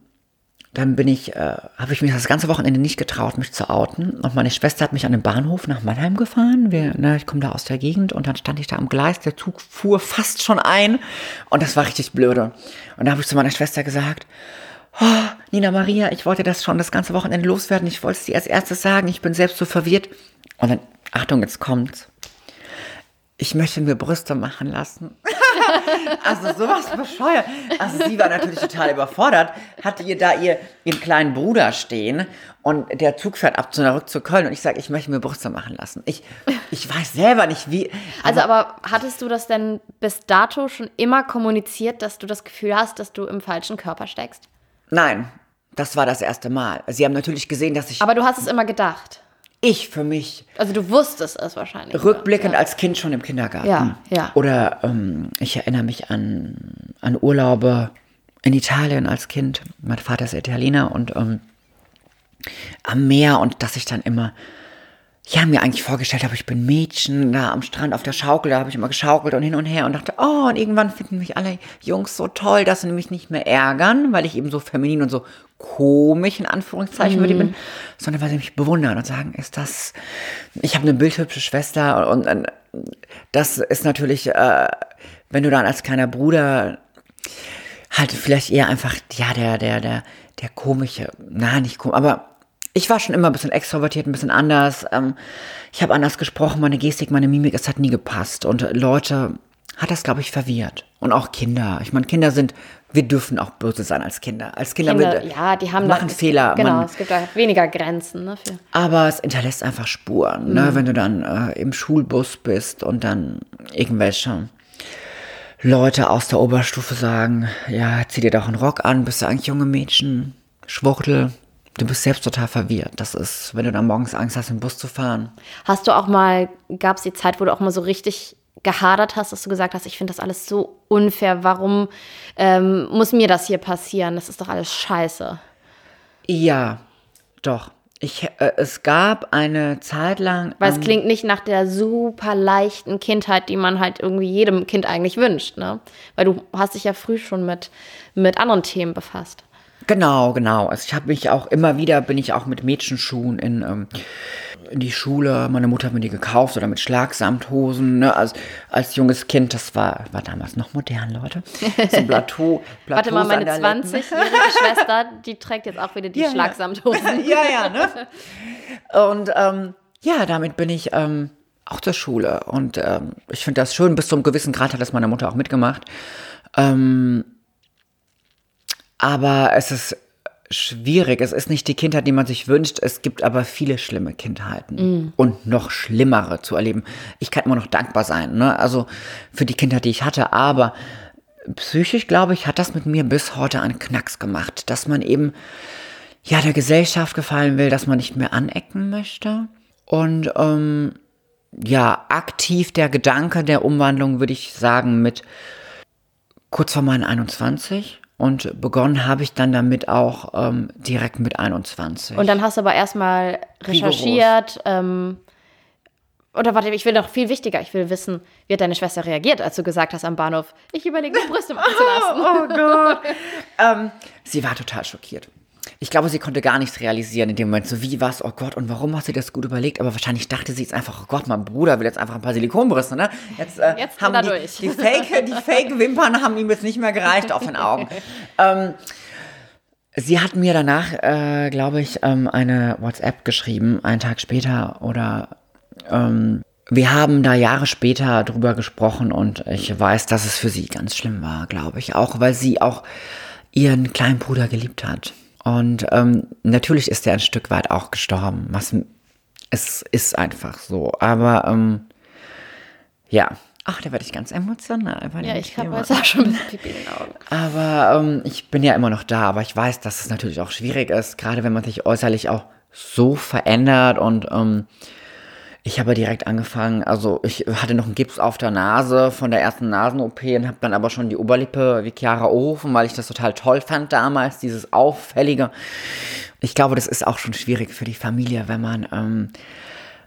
A: dann bin ich, äh, habe ich mich das ganze Wochenende nicht getraut, mich zu outen. Und meine Schwester hat mich an den Bahnhof nach Mannheim gefahren. Wir, ne, ich komme da aus der Gegend und dann stand ich da am Gleis. Der Zug fuhr fast schon ein und das war richtig blöde. Und da habe ich zu meiner Schwester gesagt, oh, Nina Maria, ich wollte das schon das ganze Wochenende loswerden. Ich wollte es dir als erstes sagen. Ich bin selbst so verwirrt. Und dann, Achtung, jetzt kommt's. Ich möchte mir Brüste machen lassen. also sowas bescheuert. Also sie war natürlich total überfordert, hatte ihr da ihr, ihren kleinen Bruder stehen und der Zug fährt ab zurück zu Köln und ich sage, ich möchte mir Brüste machen lassen. Ich, ich weiß selber nicht wie.
B: Also aber hattest du das denn bis dato schon immer kommuniziert, dass du das Gefühl hast, dass du im falschen Körper steckst?
A: Nein, das war das erste Mal. Sie haben natürlich gesehen, dass ich.
B: Aber du hast es immer gedacht.
A: Ich für mich.
B: Also du wusstest es wahrscheinlich.
A: Rückblickend ja. als Kind schon im Kindergarten.
B: Ja, ja.
A: Oder ähm, ich erinnere mich an, an Urlaube in Italien als Kind. Mein Vater ist Italiener und ähm, am Meer und dass ich dann immer ja, mir eigentlich vorgestellt habe, ich bin Mädchen da am Strand auf der Schaukel, da habe ich immer geschaukelt und hin und her und dachte, oh, und irgendwann finden mich alle Jungs so toll, dass sie mich nicht mehr ärgern, weil ich eben so feminin und so komisch in Anführungszeichen mhm. bin, sondern weil sie mich bewundern und sagen, ist das, ich habe eine bildhübsche Schwester und, und das ist natürlich, äh, wenn du dann als kleiner Bruder halt vielleicht eher einfach, ja, der, der, der, der komische, na, nicht komisch, aber ich war schon immer ein bisschen extrovertiert, ein bisschen anders. Ähm, ich habe anders gesprochen, meine Gestik, meine Mimik, es hat nie gepasst. Und Leute hat das, glaube ich, verwirrt. Und auch Kinder. Ich meine, Kinder sind, wir dürfen auch böse sein als Kinder. Als Kinder,
B: Kinder wir, ja, die haben
A: machen da, Fehler.
B: Genau, man, es gibt da weniger Grenzen. Ne.
A: Aber es hinterlässt einfach Spuren. Ne? Mhm. Ne, wenn du dann äh, im Schulbus bist und dann irgendwelche Leute aus der Oberstufe sagen, ja, zieh dir doch einen Rock an, bist du eigentlich junge Mädchen, Schwuchtel, Du bist selbst total verwirrt. Das ist, wenn du dann morgens Angst hast, im Bus zu fahren.
B: Hast du auch mal, gab es die Zeit, wo du auch mal so richtig gehadert hast, dass du gesagt hast, ich finde das alles so unfair, warum ähm, muss mir das hier passieren? Das ist doch alles scheiße.
A: Ja, doch. Ich, äh, es gab eine Zeit lang.
B: Weil es klingt nicht nach der super leichten Kindheit, die man halt irgendwie jedem Kind eigentlich wünscht, ne? Weil du hast dich ja früh schon mit, mit anderen Themen befasst.
A: Genau, genau. Also ich habe mich auch immer wieder, bin ich auch mit Mädchenschuhen in, ähm, in die Schule. Meine Mutter hat mir die gekauft oder mit Schlagsamthosen. Ne? Als, als junges Kind, das war, war damals noch modern, Leute. So Plateau,
B: Plateau Warte mal, meine 20-jährige Schwester, die trägt jetzt auch wieder die ja, Schlagsamthosen.
A: Ja, ja, ne? Und ähm, ja, damit bin ich ähm, auch zur Schule. Und ähm, ich finde das schön, bis zu einem gewissen Grad hat das meine Mutter auch mitgemacht. Ähm, aber es ist schwierig. Es ist nicht die Kindheit, die man sich wünscht. Es gibt aber viele schlimme Kindheiten mm. und noch schlimmere zu erleben. Ich kann immer noch dankbar sein, ne? Also für die Kindheit, die ich hatte. Aber psychisch, glaube ich, hat das mit mir bis heute einen Knacks gemacht, dass man eben ja der Gesellschaft gefallen will, dass man nicht mehr anecken möchte und ähm, ja aktiv der Gedanke der Umwandlung würde ich sagen mit kurz vor meinen 21 und begonnen habe ich dann damit auch ähm, direkt mit 21.
B: Und dann hast du aber erstmal recherchiert. Ähm, oder warte, ich will noch viel wichtiger. Ich will wissen, wie hat deine Schwester reagiert, als du gesagt hast am Bahnhof, ich überlege, die Brüste machen zu lassen.
A: oh, oh Gott. ähm, sie war total schockiert ich glaube, sie konnte gar nichts realisieren in dem Moment. So, wie was? Oh Gott, und warum hast du das gut überlegt? Aber wahrscheinlich dachte sie jetzt einfach, oh Gott, mein Bruder will jetzt einfach ein paar Silikonbrüste, ne? Jetzt, äh,
B: jetzt
A: haben die,
B: durch.
A: die Fake, die Fake-Wimpern haben ihm jetzt nicht mehr gereicht auf den Augen. ähm, sie hat mir danach, äh, glaube ich, ähm, eine WhatsApp geschrieben, einen Tag später oder ähm, wir haben da Jahre später drüber gesprochen und ich weiß, dass es für sie ganz schlimm war, glaube ich, auch weil sie auch ihren kleinen Bruder geliebt hat. Und ähm, natürlich ist er ein Stück weit auch gestorben. Was, es ist einfach so. Aber ähm, ja, ach, da werde ich ganz emotional.
B: ja, ich habe jetzt auch schon ein bisschen Pipi in den Augen.
A: Aber ähm, ich bin ja immer noch da. Aber ich weiß, dass es natürlich auch schwierig ist, gerade wenn man sich äußerlich auch so verändert und ähm, ich habe direkt angefangen, also ich hatte noch einen Gips auf der Nase von der ersten Nasen-OP und habe dann aber schon die Oberlippe wie Chiara Ohofen, weil ich das total toll fand damals, dieses Auffällige. Ich glaube, das ist auch schon schwierig für die Familie, wenn man ähm,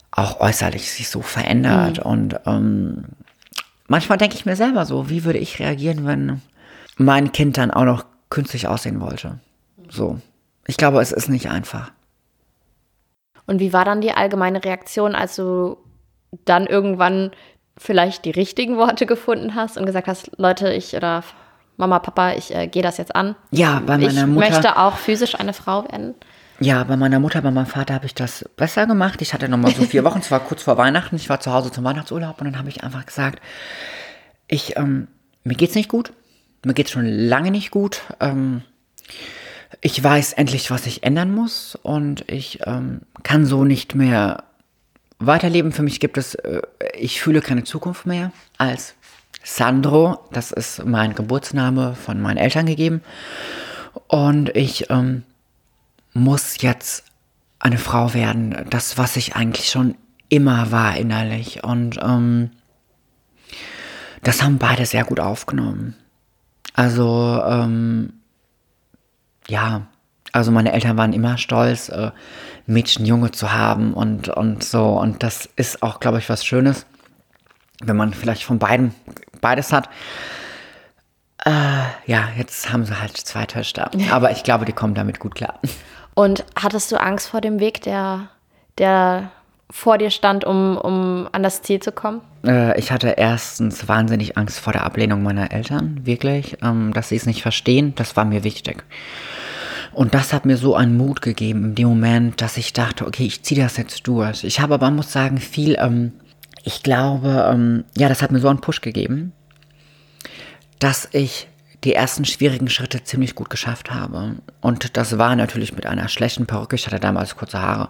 A: auch äußerlich sich so verändert. Mhm. Und ähm, manchmal denke ich mir selber so, wie würde ich reagieren, wenn mein Kind dann auch noch künstlich aussehen wollte. So. Ich glaube, es ist nicht einfach.
B: Und wie war dann die allgemeine Reaktion, als du dann irgendwann vielleicht die richtigen Worte gefunden hast und gesagt hast, Leute, ich oder Mama, Papa, ich äh, gehe das jetzt an.
A: Ja, bei meiner
B: ich
A: Mutter.
B: möchte auch physisch eine Frau werden.
A: Ja, bei meiner Mutter, bei meinem Vater habe ich das besser gemacht. Ich hatte noch mal so vier Wochen, es war kurz vor Weihnachten. Ich war zu Hause zum Weihnachtsurlaub und dann habe ich einfach gesagt, ich, ähm, mir geht's nicht gut. Mir geht's schon lange nicht gut. Ähm, ich weiß endlich, was ich ändern muss und ich ähm, kann so nicht mehr weiterleben. Für mich gibt es, äh, ich fühle keine Zukunft mehr als Sandro. Das ist mein Geburtsname von meinen Eltern gegeben. Und ich ähm, muss jetzt eine Frau werden. Das, was ich eigentlich schon immer war innerlich. Und ähm, das haben beide sehr gut aufgenommen. Also, ähm, ja, also meine Eltern waren immer stolz, äh, Mädchen, Junge zu haben und, und so. Und das ist auch, glaube ich, was Schönes, wenn man vielleicht von beiden beides hat. Äh, ja, jetzt haben sie halt zwei Töchter. Aber ich glaube, die kommen damit gut klar.
B: Und hattest du Angst vor dem Weg, der, der vor dir stand, um, um an das Ziel zu kommen?
A: Äh, ich hatte erstens wahnsinnig Angst vor der Ablehnung meiner Eltern, wirklich, ähm, dass sie es nicht verstehen. Das war mir wichtig. Und das hat mir so einen Mut gegeben in dem Moment, dass ich dachte, okay, ich ziehe das jetzt durch. Ich habe aber, muss sagen, viel, ähm, ich glaube, ähm, ja, das hat mir so einen Push gegeben, dass ich die ersten schwierigen Schritte ziemlich gut geschafft habe. Und das war natürlich mit einer schlechten Perücke. Ich hatte damals kurze Haare.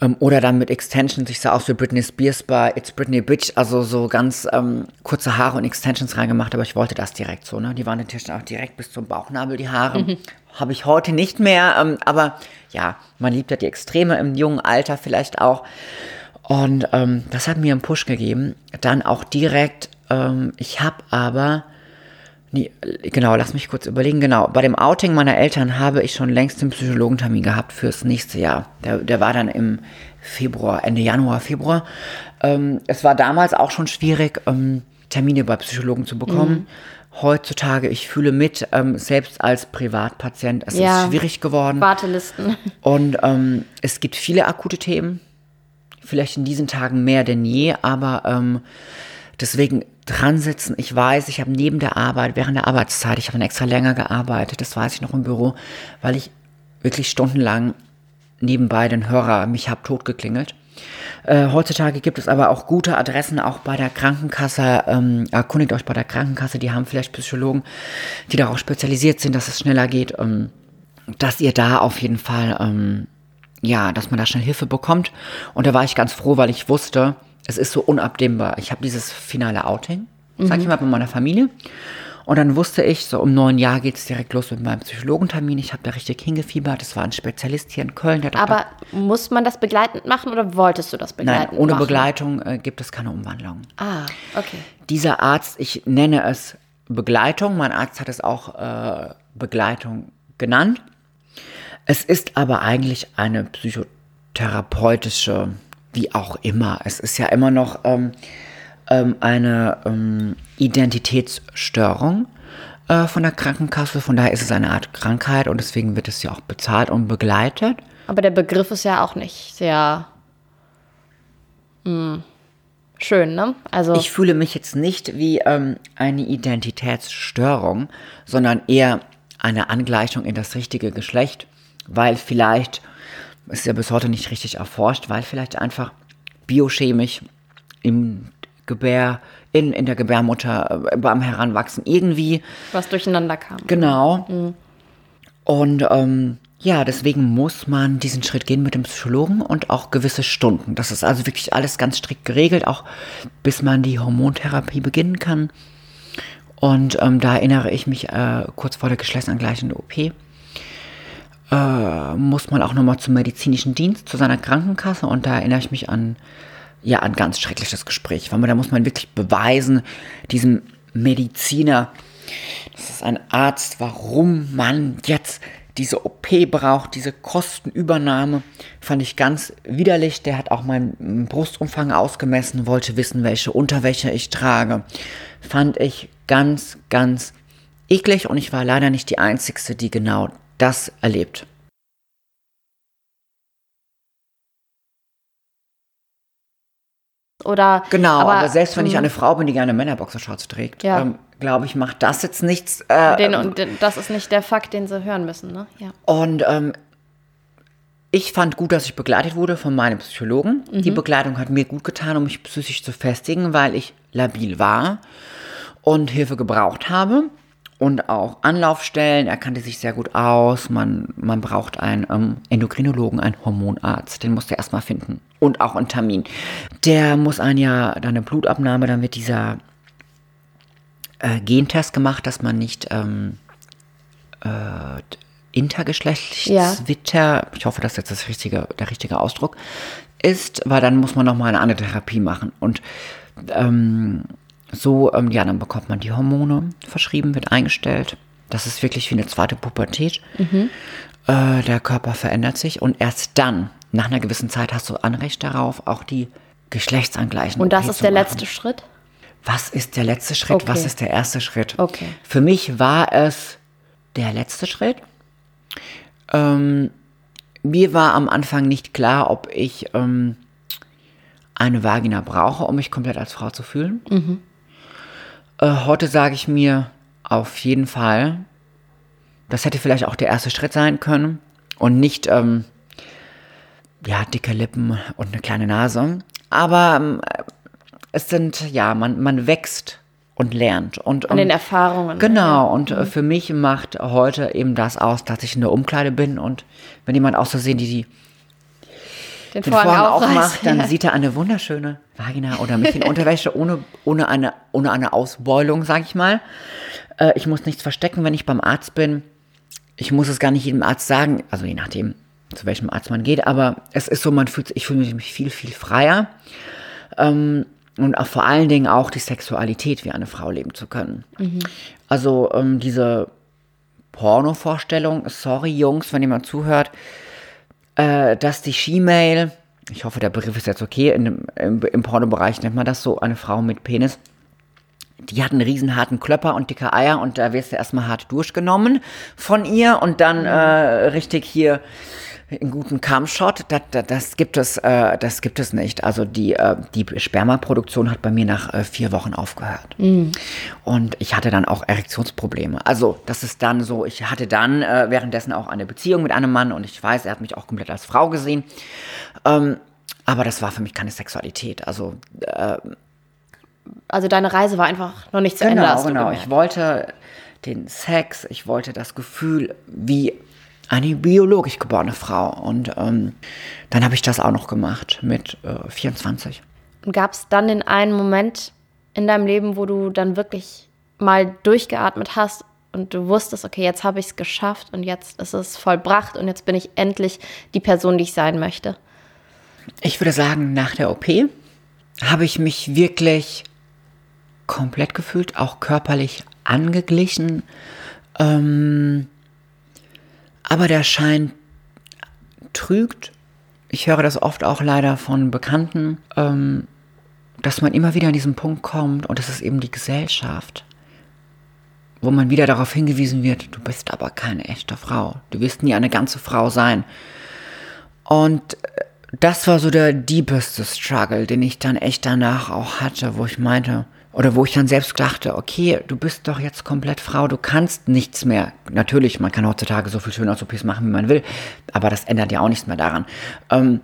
A: Ähm, oder dann mit Extensions. Ich sah aus wie Britney Spears bei It's Britney Bitch. Also so ganz ähm, kurze Haare und Extensions reingemacht. Aber ich wollte das direkt so. Ne? Die waren natürlich auch direkt bis zum Bauchnabel, die Haare. Mhm. Habe ich heute nicht mehr. Ähm, aber ja, man liebt ja die Extreme im jungen Alter vielleicht auch. Und ähm, das hat mir einen Push gegeben. Dann auch direkt, ähm, ich habe aber Nee, genau, lass mich kurz überlegen. Genau, bei dem Outing meiner Eltern habe ich schon längst den Psychologentermin gehabt fürs nächste Jahr. Der, der war dann im Februar, Ende Januar, Februar. Ähm, es war damals auch schon schwierig, ähm, Termine bei Psychologen zu bekommen. Mhm. Heutzutage, ich fühle mit, ähm, selbst als Privatpatient, es ja, ist schwierig geworden.
B: Wartelisten.
A: Und ähm, es gibt viele akute Themen. Vielleicht in diesen Tagen mehr denn je, aber ähm, deswegen dran sitzen. Ich weiß, ich habe neben der Arbeit, während der Arbeitszeit, ich habe extra länger gearbeitet, das weiß ich noch im Büro, weil ich wirklich stundenlang nebenbei den Hörer mich hab totgeklingelt. Äh, heutzutage gibt es aber auch gute Adressen, auch bei der Krankenkasse. Ähm, erkundigt euch bei der Krankenkasse, die haben vielleicht Psychologen, die darauf spezialisiert sind, dass es schneller geht, ähm, dass ihr da auf jeden Fall, ähm, ja, dass man da schnell Hilfe bekommt. Und da war ich ganz froh, weil ich wusste, es ist so unabdingbar. Ich habe dieses finale Outing, sag ich mhm. mal, bei meiner Familie. Und dann wusste ich, so um neun Jahr geht es direkt los mit meinem Psychologentermin. Ich habe da richtig hingefiebert. Das war ein Spezialist hier in Köln.
B: Aber muss man das begleitend machen oder wolltest du das begleitend
A: Nein, ohne
B: machen?
A: Begleitung äh, gibt es keine Umwandlung.
B: Ah, okay.
A: Dieser Arzt, ich nenne es Begleitung. Mein Arzt hat es auch äh, Begleitung genannt. Es ist aber eigentlich eine psychotherapeutische wie auch immer. Es ist ja immer noch ähm, ähm, eine ähm, Identitätsstörung äh, von der Krankenkasse. Von daher ist es eine Art Krankheit und deswegen wird es ja auch bezahlt und begleitet.
B: Aber der Begriff ist ja auch nicht sehr mh, hm, schön, ne?
A: Also ich fühle mich jetzt nicht wie ähm, eine Identitätsstörung, sondern eher eine Angleichung in das richtige Geschlecht, weil vielleicht ist ja bis heute nicht richtig erforscht, weil vielleicht einfach biochemisch im Gebär, in, in der Gebärmutter äh, beim Heranwachsen irgendwie.
B: Was durcheinander kam.
A: Genau. Mhm. Und ähm, ja, deswegen muss man diesen Schritt gehen mit dem Psychologen und auch gewisse Stunden. Das ist also wirklich alles ganz strikt geregelt, auch bis man die Hormontherapie beginnen kann. Und ähm, da erinnere ich mich äh, kurz vor der geschlechtsangleichenden OP äh, muss man auch nochmal zum medizinischen Dienst, zu seiner Krankenkasse und da erinnere ich mich an, ja, ein ganz schreckliches Gespräch, weil man, da muss man wirklich beweisen, diesem Mediziner, das ist ein Arzt, warum man jetzt diese OP braucht, diese Kostenübernahme, fand ich ganz widerlich. Der hat auch meinen Brustumfang ausgemessen, wollte wissen, welche Unterwäsche ich trage. Fand ich ganz, ganz eklig und ich war leider nicht die Einzige, die genau das erlebt.
B: Oder,
A: genau, aber, aber selbst wenn ich eine Frau bin, die gerne Männerboxershorts trägt, ja. ähm, glaube ich, macht das jetzt nichts. Äh,
B: Den, und den, das ist nicht der Fakt, den sie hören müssen, ne? Ja.
A: Und ähm, ich fand gut, dass ich begleitet wurde von meinem Psychologen. Die Begleitung hat mir gut getan, um mich psychisch zu festigen, weil ich labil war und Hilfe gebraucht habe. Und auch Anlaufstellen, er kannte sich sehr gut aus. Man, man braucht einen ähm, Endokrinologen, einen Hormonarzt, den musste er erstmal finden. Und auch einen Termin. Der muss ein Jahr dann eine Blutabnahme, dann wird dieser äh, Gentest gemacht, dass man nicht ähm, äh, intergeschlechtlicher, ich hoffe, das ist jetzt das richtige, der richtige Ausdruck, ist, weil dann muss man nochmal eine andere Therapie machen. Und ähm, so, ähm, ja, dann bekommt man die Hormone verschrieben, wird eingestellt. Das ist wirklich wie eine zweite Pubertät. Äh, der Körper verändert sich und erst dann, nach einer gewissen Zeit, hast du Anrecht darauf, auch die geschlechtsangleichen
B: Und das
A: OP
B: ist der
A: machen.
B: letzte Schritt?
A: Was ist der letzte Schritt?
B: Okay.
A: Was ist der erste Schritt?
B: Okay.
A: Für mich war es der letzte Schritt. Ähm, mir war am Anfang nicht klar, ob ich ähm, eine Vagina brauche, um mich komplett als Frau zu fühlen. Äh, heute sage ich mir auf jeden Fall, das hätte vielleicht auch der erste Schritt sein können und nicht ähm, ja dicke Lippen und eine kleine Nase. Aber ähm, es sind ja man man wächst und lernt und
B: An den
A: ähm,
B: Erfahrungen.
A: Genau, und äh, für mich macht heute eben das aus, dass ich in der Umkleide bin und wenn jemand aus Versehen die, die
B: Den,
A: den
B: Vorhang,
A: Vorhang aufmacht, dann sieht er eine wunderschöne Vagina oder mich in Unterwäsche ohne, ohne, eine, ohne eine Ausbeulung, sag ich mal. Äh, ich muss nichts verstecken, wenn ich beim Arzt bin. Ich muss es gar nicht jedem Arzt sagen, also je nachdem, zu welchem Arzt man geht, aber es ist so, man fühlt, ich fühle mich viel, viel freier. Ähm, und auch vor allen Dingen auch die Sexualität wie eine Frau leben zu können. Also ähm, diese Porno-Vorstellung, sorry Jungs, wenn jemand zuhört, äh, dass die She-Mail, ich hoffe, der Begriff ist jetzt okay, in im, im Pornobereich nennt man das so, eine Frau mit Penis, die hat einen riesen harten Klöpper und dicke Eier und da wirst du erstmal hart durchgenommen von ihr und dann äh, richtig hier einen guten Cam-Shot, das, das, das gibt es, äh, das gibt es nicht. Also die, äh, die Spermaproduktion hat bei mir nach äh, vier Wochen aufgehört. Und ich hatte dann auch Erektionsprobleme. Also das ist dann so, ich hatte dann äh, währenddessen auch eine Beziehung mit einem Mann und ich weiß, er hat mich auch komplett als Frau gesehen. Ähm, aber das war für mich keine Sexualität. Also
B: Also deine Reise war einfach noch nicht zu Ende.
A: Genau,
B: du
A: genau.
B: gemerkt.
A: Ich wollte den Sex, ich wollte das Gefühl wie eine biologisch geborene Frau. Und ähm, dann habe ich das auch noch gemacht mit äh, 24.
B: Und gab es dann den einen Moment in deinem Leben, wo du dann wirklich mal durchgeatmet hast und du wusstest, okay, jetzt habe ich es geschafft und jetzt ist es vollbracht und jetzt bin ich endlich die Person, die ich sein möchte?
A: Ich würde sagen, nach der OP habe ich mich wirklich komplett gefühlt, auch körperlich angeglichen. Ähm, aber der Schein trügt. Ich höre das oft auch leider von Bekannten, ähm, dass man immer wieder an diesen Punkt kommt und das ist eben die Gesellschaft, wo man wieder darauf hingewiesen wird, du bist aber keine echte Frau. Du wirst nie eine ganze Frau sein. Und das war so der deepeste Struggle, den ich dann echt danach auch hatte, wo ich meinte, oder wo ich dann selbst dachte, okay, du bist doch jetzt komplett Frau, du kannst nichts mehr. Natürlich, man kann heutzutage so viel Schönheits-OPs machen, wie man will, aber das ändert ja auch nichts mehr daran. Ähm,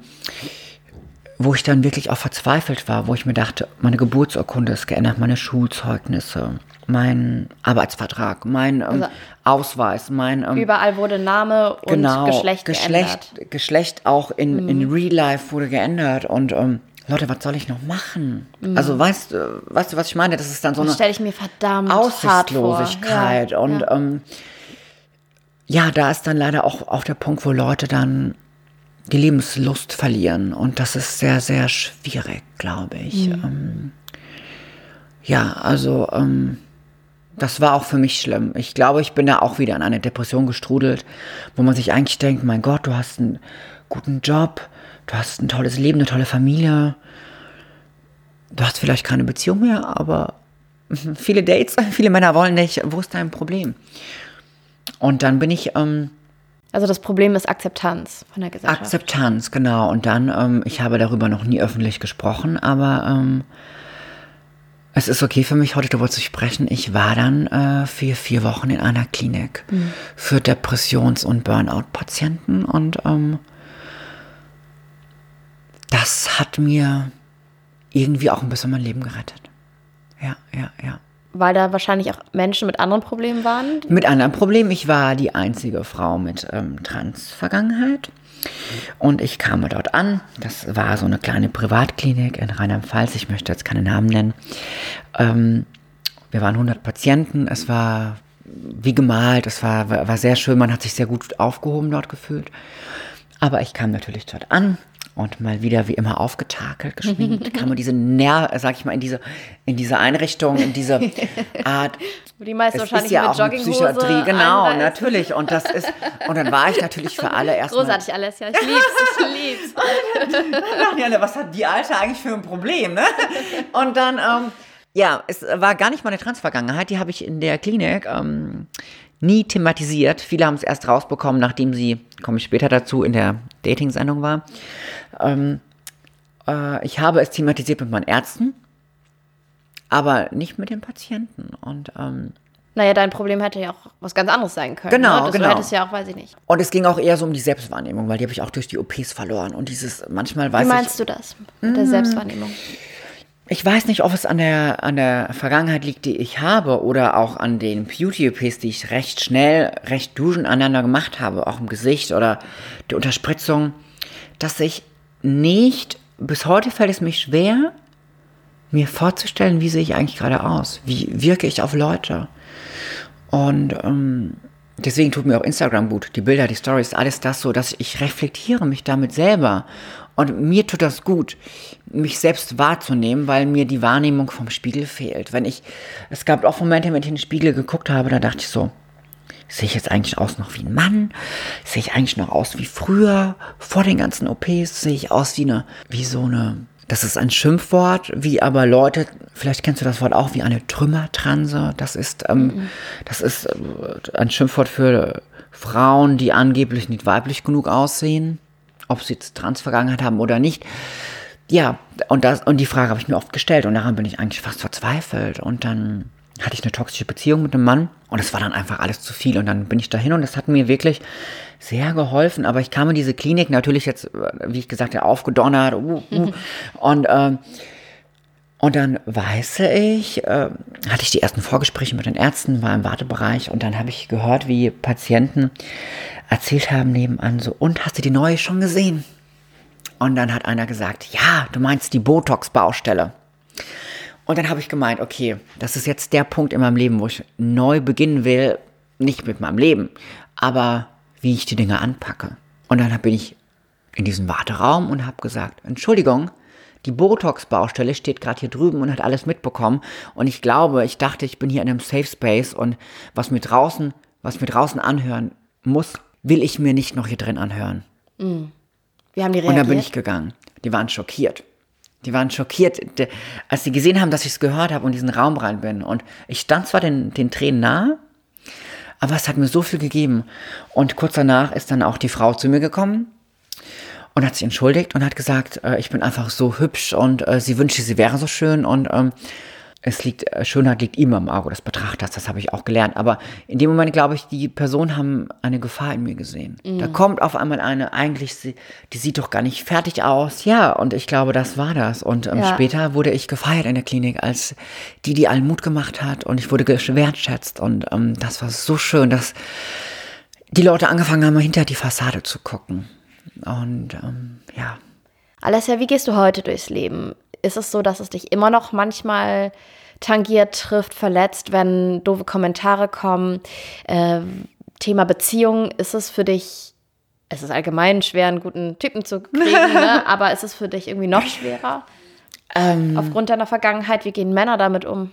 A: wo ich dann wirklich auch verzweifelt war, wo ich mir dachte, meine Geburtsurkunde ist geändert, meine Schulzeugnisse, mein Arbeitsvertrag, mein ähm,
B: Also-
A: Ausweis, mein ähm,
B: Überall wurde Name und
A: genau,
B: Geschlecht,
A: Geschlecht,
B: geändert.
A: Geschlecht auch in, in Real Life wurde geändert und ähm, Leute, was soll ich noch machen? Also weißt, du- weißt du, was ich meine? Das ist dann so
B: Das
A: eine
B: stelle ich mir verdammt.
A: Aussichtslosigkeit
B: Ja,
A: und
B: ja.
A: Ähm, ja, da ist dann leider auch, auch der Punkt, wo Leute dann die Lebenslust verlieren und das ist sehr, sehr schwierig, glaube ich. Ähm, ja, also ähm, das war auch für mich schlimm. Ich glaube, ich bin da auch wieder in eine Depression gestrudelt, wo man sich eigentlich denkt, mein Gott, du hast einen guten Job, du hast ein tolles Leben, eine tolle Familie. Du hast vielleicht keine Beziehung mehr, aber viele Dates, viele Männer wollen nicht. Wo ist dein Problem? Und dann bin ich ähm,
B: Also das Problem ist Akzeptanz von der Gesellschaft.
A: Akzeptanz, genau. Und dann, ähm, ich habe darüber noch nie öffentlich gesprochen, aber ähm, Es ist okay für mich, heute darüber zu sprechen. Ich war dann äh, für vier Wochen in einer Klinik mhm. für Depressions- und Burnout-Patienten und ähm, das hat mir irgendwie auch ein bisschen mein Leben gerettet. Ja, ja, ja.
B: Weil da wahrscheinlich auch Menschen mit anderen Problemen waren?
A: Mit anderen Problemen. Ich war die einzige Frau mit ähm, Trans-Vergangenheit. Und ich kam dort an. Das war so eine kleine Privatklinik in Rheinland-Pfalz. Ich möchte jetzt keine Namen nennen. Ähm, wir waren 100 Patienten. Es war wie gemalt. Es war, war sehr schön. Man hat sich sehr gut aufgehoben dort gefühlt. Aber ich kam natürlich dort an und mal wieder wie immer aufgetakelt, geschminkt, kam man diese Ner sag ich mal, in diese, in diese Einrichtung, in diese Art.
B: Die meisten wahrscheinlich ist ja mit auch Jogginghose.
A: Psychiatrie, genau, einweist. natürlich. Und das ist, und dann war ich natürlich für alle erstmal.
B: Großartig, alles, ja, ich lieb's, ich
A: lieb's. ja, was hat die Alte eigentlich für ein Problem, ne? Und dann, ähm, ja, es war gar nicht meine Transvergangenheit, die habe ich in der Klinik ähm, nie thematisiert. Viele haben es erst rausbekommen, nachdem sie, komme ich später dazu, in der Dating-Sendung war. Ähm, äh, ich habe es thematisiert mit meinen Ärzten, aber nicht mit den Patienten. Und ähm,
B: naja, dein Problem hätte ja auch was ganz anderes sein können.
A: Genau,
B: ne? das
A: genau.
B: hättest ja auch, weiß ich nicht.
A: Und es ging auch eher so um die Selbstwahrnehmung, weil die habe ich auch durch die OPs verloren. Und dieses, manchmal weiß
B: ich. Wie meinst
A: ich,
B: du das mit der mhm. Selbstwahrnehmung?
A: Ich weiß nicht, ob es an der, an der Vergangenheit liegt, die ich habe, oder auch an den Beauty-OPs, die ich recht schnell, recht duschen aneinander gemacht habe, auch im Gesicht oder die Unterspritzung, dass ich nicht, bis heute fällt es mich schwer, mir vorzustellen, wie sehe ich eigentlich gerade aus? Wie wirke ich auf Leute? Und ähm, deswegen tut mir auch Instagram gut. Die Bilder, die Stories, alles das so, dass ich reflektiere mich damit selber. Und mir tut das gut, mich selbst wahrzunehmen, weil mir die Wahrnehmung vom Spiegel fehlt. Wenn ich, es gab auch Momente, wenn ich in den Spiegel geguckt habe, da dachte ich so, sehe ich jetzt eigentlich aus noch wie ein Mann? Sehe ich eigentlich noch aus wie früher, vor den ganzen OPs? Sehe ich aus wie eine, wie so eine, das ist ein Schimpfwort, wie aber Leute, vielleicht kennst du das Wort auch, wie eine Trümmertranse. Das ist, ähm, mhm. das ist äh, ein Schimpfwort für Frauen, die angeblich nicht weiblich genug aussehen ob sie jetzt Transvergangenheit haben oder nicht. Ja, und, das, und die Frage habe ich mir oft gestellt und daran bin ich eigentlich fast verzweifelt. Und dann hatte ich eine toxische Beziehung mit einem Mann und es war dann einfach alles zu viel. Und dann bin ich dahin und das hat mir wirklich sehr geholfen. Aber ich kam in diese Klinik natürlich jetzt, wie ich gesagt habe, aufgedonnert. Uh, uh, und, äh, und dann weiß ich, äh, hatte ich die ersten Vorgespräche mit den Ärzten, war im Wartebereich und dann habe ich gehört, wie Patienten erzählt haben nebenan so, und hast du die neue schon gesehen? Und dann hat einer gesagt, ja, du meinst die Botox-Baustelle. Und dann habe ich gemeint, okay, das ist jetzt der Punkt in meinem Leben, wo ich neu beginnen will, nicht mit meinem Leben, aber wie ich die Dinge anpacke. Und dann bin ich in diesen Warteraum und habe gesagt, Entschuldigung, die Botox-Baustelle steht gerade hier drüben und hat alles mitbekommen. Und ich glaube, ich dachte, ich bin hier in einem Safe Space und was mir draußen, was mir draußen anhören muss, will ich mir nicht noch hier drin anhören.
B: Mhm. Wie haben die
A: reagiert? Und dann bin ich gegangen. Die waren schockiert. Die waren schockiert, als sie gesehen haben, dass ich es gehört habe und in diesen Raum rein bin. Und ich stand zwar den, den Tränen nahe, aber es hat mir so viel gegeben. Und kurz danach ist dann auch die Frau zu mir gekommen und hat sich entschuldigt und hat gesagt, äh, ich bin einfach so hübsch und äh, sie wünschte, sie wäre so schön und ähm, es liegt, äh, Schönheit liegt immer im Auge des Betrachters, das habe ich auch gelernt. Aber in dem Moment, glaube ich, die Personen haben eine Gefahr in mir gesehen. Mhm. Da kommt auf einmal eine, eigentlich, die sieht doch gar nicht fertig aus. Ja, und ich glaube, das war das. Und ähm, ja. später wurde ich gefeiert in der Klinik als die, die allen Mut gemacht hat. Und ich wurde gewertschätzt. Und ähm, das war so schön, dass die Leute angefangen haben, hinter die Fassade zu gucken. Und ähm, ja.
B: Alessia, wie gehst du heute durchs Leben? ist es so, dass es dich immer noch manchmal tangiert, trifft, verletzt, wenn doofe Kommentare kommen? Äh, Thema Beziehung, ist es für dich, es ist allgemein schwer, einen guten Typen zu kriegen, ne? aber ist es für dich irgendwie noch schwerer? Ähm, Aufgrund deiner Vergangenheit, wie gehen Männer damit um?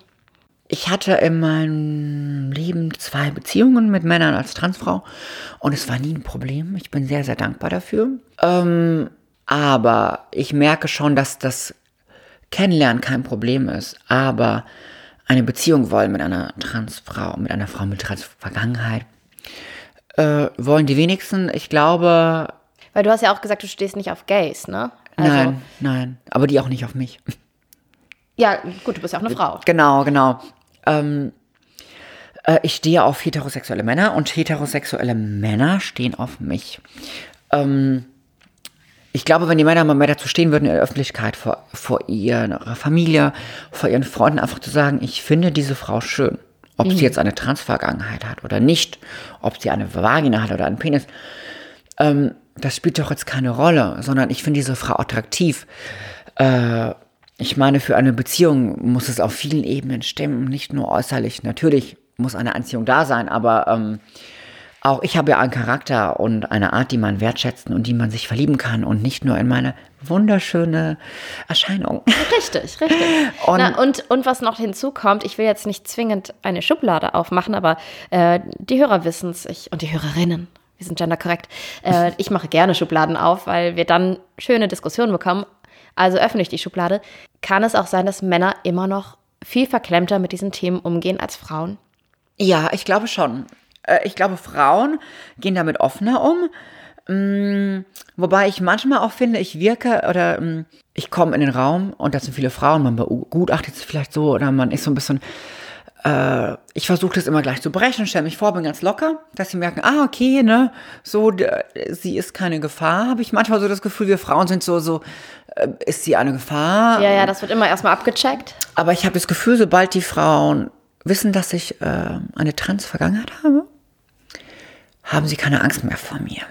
A: Ich hatte in meinem Leben zwei Beziehungen mit Männern als Transfrau und es war nie ein Problem. Ich bin sehr, sehr dankbar dafür. Ähm, aber ich merke schon, dass das Kennenlernen kein Problem ist, aber eine Beziehung wollen mit einer Transfrau, mit einer Frau mit Transvergangenheit, äh, wollen die wenigsten. Ich glaube.
B: Weil du hast ja auch gesagt, du stehst nicht auf Gays, ne?
A: Also, nein, nein. Aber die auch nicht auf mich.
B: Ja, gut, du bist ja auch eine Frau.
A: Genau, genau. Ähm, äh, ich stehe auf heterosexuelle Männer und heterosexuelle Männer stehen auf mich. Ähm, ich glaube, wenn die Männer mal mehr dazu stehen würden in der Öffentlichkeit, vor, vor ihrer Familie, vor ihren Freunden, einfach zu sagen, ich finde diese Frau schön. Ob mhm. sie jetzt eine Transvergangenheit hat oder nicht, ob sie eine Vagina hat oder einen Penis, ähm, das spielt doch jetzt keine Rolle, sondern ich finde diese Frau attraktiv. Äh, ich meine, für eine Beziehung muss es auf vielen Ebenen stimmen, nicht nur äußerlich. Natürlich muss eine Anziehung da sein, aber ähm, auch ich habe ja einen Charakter und eine Art, die man wertschätzen und die man sich verlieben kann und nicht nur in meine wunderschöne Erscheinung.
B: Richtig, richtig. Und, Na, und, und was noch hinzukommt, ich will jetzt nicht zwingend eine Schublade aufmachen, aber äh, die Hörer wissen es und die Hörerinnen, wir sind genderkorrekt, äh, ich mache gerne Schubladen auf, weil wir dann schöne Diskussionen bekommen. Also öffne ich die Schublade. Kann es auch sein, dass Männer immer noch viel verklemmter mit diesen Themen umgehen als Frauen?
A: Ja, ich glaube schon. Äh, ich glaube, Frauen gehen damit offener um. Mm, wobei ich manchmal auch finde, ich wirke oder mm, ich komme in den Raum und da sind viele Frauen, man begutachtet sie vielleicht so oder man ist so ein bisschen, äh, ich versuche das immer gleich zu brechen, stelle mich vor, bin ganz locker, dass sie merken, ah, okay, ne, so, sie ist keine Gefahr, habe ich manchmal so das Gefühl, wir Frauen sind so, so, äh, ist sie eine Gefahr?
B: Ja, ja, das wird immer erstmal abgecheckt.
A: Aber ich habe das Gefühl, sobald die Frauen wissen, dass ich äh, eine Trans-Vergangenheit habe, haben sie keine Angst mehr vor mir.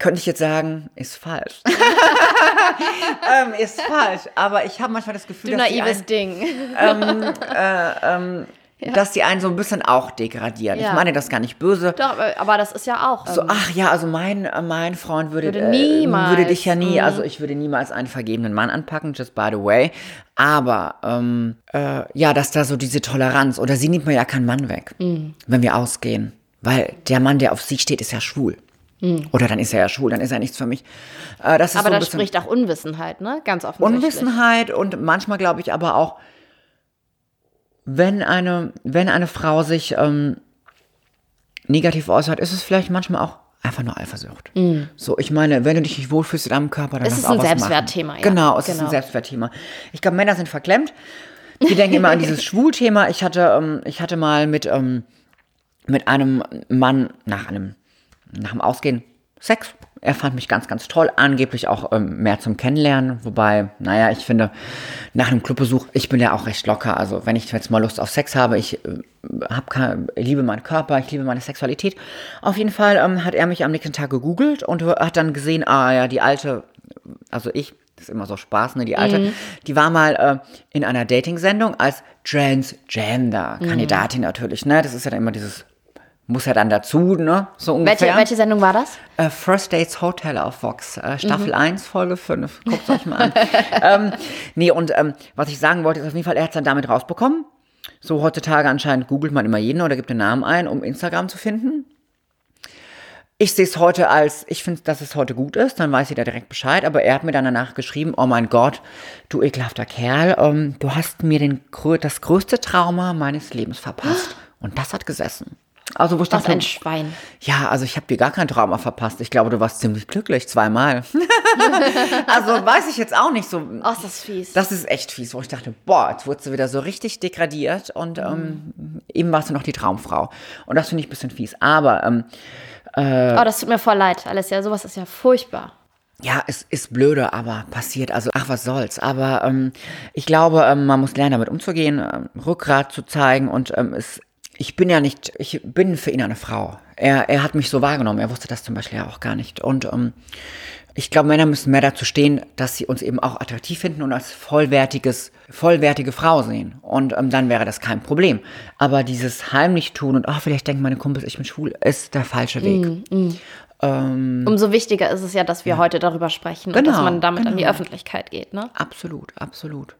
A: Könnte ich jetzt sagen, ist falsch. ähm, ist falsch. Aber ich habe manchmal das Gefühl,
B: du
A: dass
B: naives ein, Ding.
A: Ähm, äh, ähm, ja. dass die einen so ein bisschen auch degradieren. Ja. Ich meine das gar nicht böse.
B: Doch, aber das ist ja auch.
A: So, ähm, ach ja, also mein, äh, mein Freund würde, würde, niemals, äh, würde dich ja nie, mhm. also ich würde niemals einen vergebenen Mann anpacken, just by the way. Aber ähm, äh, ja, dass da so diese Toleranz, oder sie nimmt mir ja keinen Mann weg, mhm. wenn wir ausgehen. Weil der Mann, der auf sie steht, ist ja schwul. Hm. Oder dann ist er ja schwul, dann ist er nichts für mich.
B: Äh, das aber so das spricht auch Unwissenheit, ne? Ganz offensichtlich.
A: Unwissenheit und manchmal glaube ich aber auch, wenn eine, wenn eine Frau sich ähm, negativ äußert, ist es vielleicht manchmal auch einfach nur Eifersucht. Mm. So, ich meine, wenn du dich nicht wohlfühlst in deinem Körper, dann
B: es
A: ist
B: es ein Selbstwertthema. Ja.
A: Genau, es genau. ist ein genau. Selbstwertthema. Ich glaube, Männer sind verklemmt. Die denken immer an dieses Schwulthema. Ich hatte, ähm, ich hatte mal mit ähm, mit einem Mann nach einem, nach dem Ausgehen Sex. Er fand mich ganz, ganz toll, angeblich auch ähm, mehr zum Kennenlernen. Wobei, naja, ich finde, nach einem Clubbesuch, ich bin ja auch recht locker. Also, wenn ich jetzt mal Lust auf Sex habe, ich äh, hab liebe meinen Körper, ich liebe meine Sexualität. Auf jeden Fall ähm, hat er mich am nächsten Tag gegoogelt und hat dann gesehen, ah ja, die alte, also ich, das ist immer so Spaß, ne, die alte, mhm. die war mal äh, in einer Dating-Sendung als Transgender-Kandidatin mhm. natürlich, ne? Das ist ja dann immer dieses muss ja dann dazu, ne? So
B: ungefähr. Welche, welche Sendung war das?
A: Uh, First Dates Hotel auf Vox, uh, Staffel mhm. 1, Folge 5. Guckt euch mal an. ähm, nee, und ähm, was ich sagen wollte, ist auf jeden Fall, er hat es dann damit rausbekommen. So heutzutage anscheinend googelt man immer jeden oder gibt den Namen ein, um Instagram zu finden. Ich sehe es heute als, ich finde, dass es heute gut ist, dann weiß ich da direkt Bescheid, aber er hat mir dann danach geschrieben, oh mein Gott, du ekelhafter Kerl, ähm, du hast mir den, das größte Trauma meines Lebens verpasst. Und das hat gesessen. Also wo ich
B: Was dachte, ein Schwein.
A: Ja, also ich habe dir gar kein Trauma verpasst. Ich glaube, du warst ziemlich glücklich, zweimal. also weiß ich jetzt auch nicht so.
B: Oh, ist das fies.
A: Das ist echt fies, wo ich dachte, boah, jetzt wurdest du wieder so richtig degradiert und mhm. ähm, eben warst du noch die Traumfrau. Und das finde ich ein bisschen fies. Aber ähm,
B: äh, Oh, das tut mir voll leid, alles ja, sowas ist ja furchtbar.
A: Ja, es ist blöde, aber passiert. Also, ach, was soll's. Aber ähm, ich glaube, ähm, man muss lernen, damit umzugehen, ähm, Rückgrat zu zeigen und ähm, es ich bin ja nicht, ich bin für ihn eine Frau. Er, er hat mich so wahrgenommen. Er wusste das zum Beispiel ja auch gar nicht. Und ähm, ich glaube, Männer müssen mehr dazu stehen, dass sie uns eben auch attraktiv finden und als vollwertiges, vollwertige Frau sehen. Und ähm, dann wäre das kein Problem. Aber dieses heimlich tun und, ach, vielleicht denken meine Kumpels, ich bin schwul, ist der falsche Weg. Mm, mm.
B: Ähm, Umso wichtiger ist es ja, dass wir ja. heute darüber sprechen genau, und dass man damit genau. an die Öffentlichkeit geht, ne?
A: Absolut, absolut.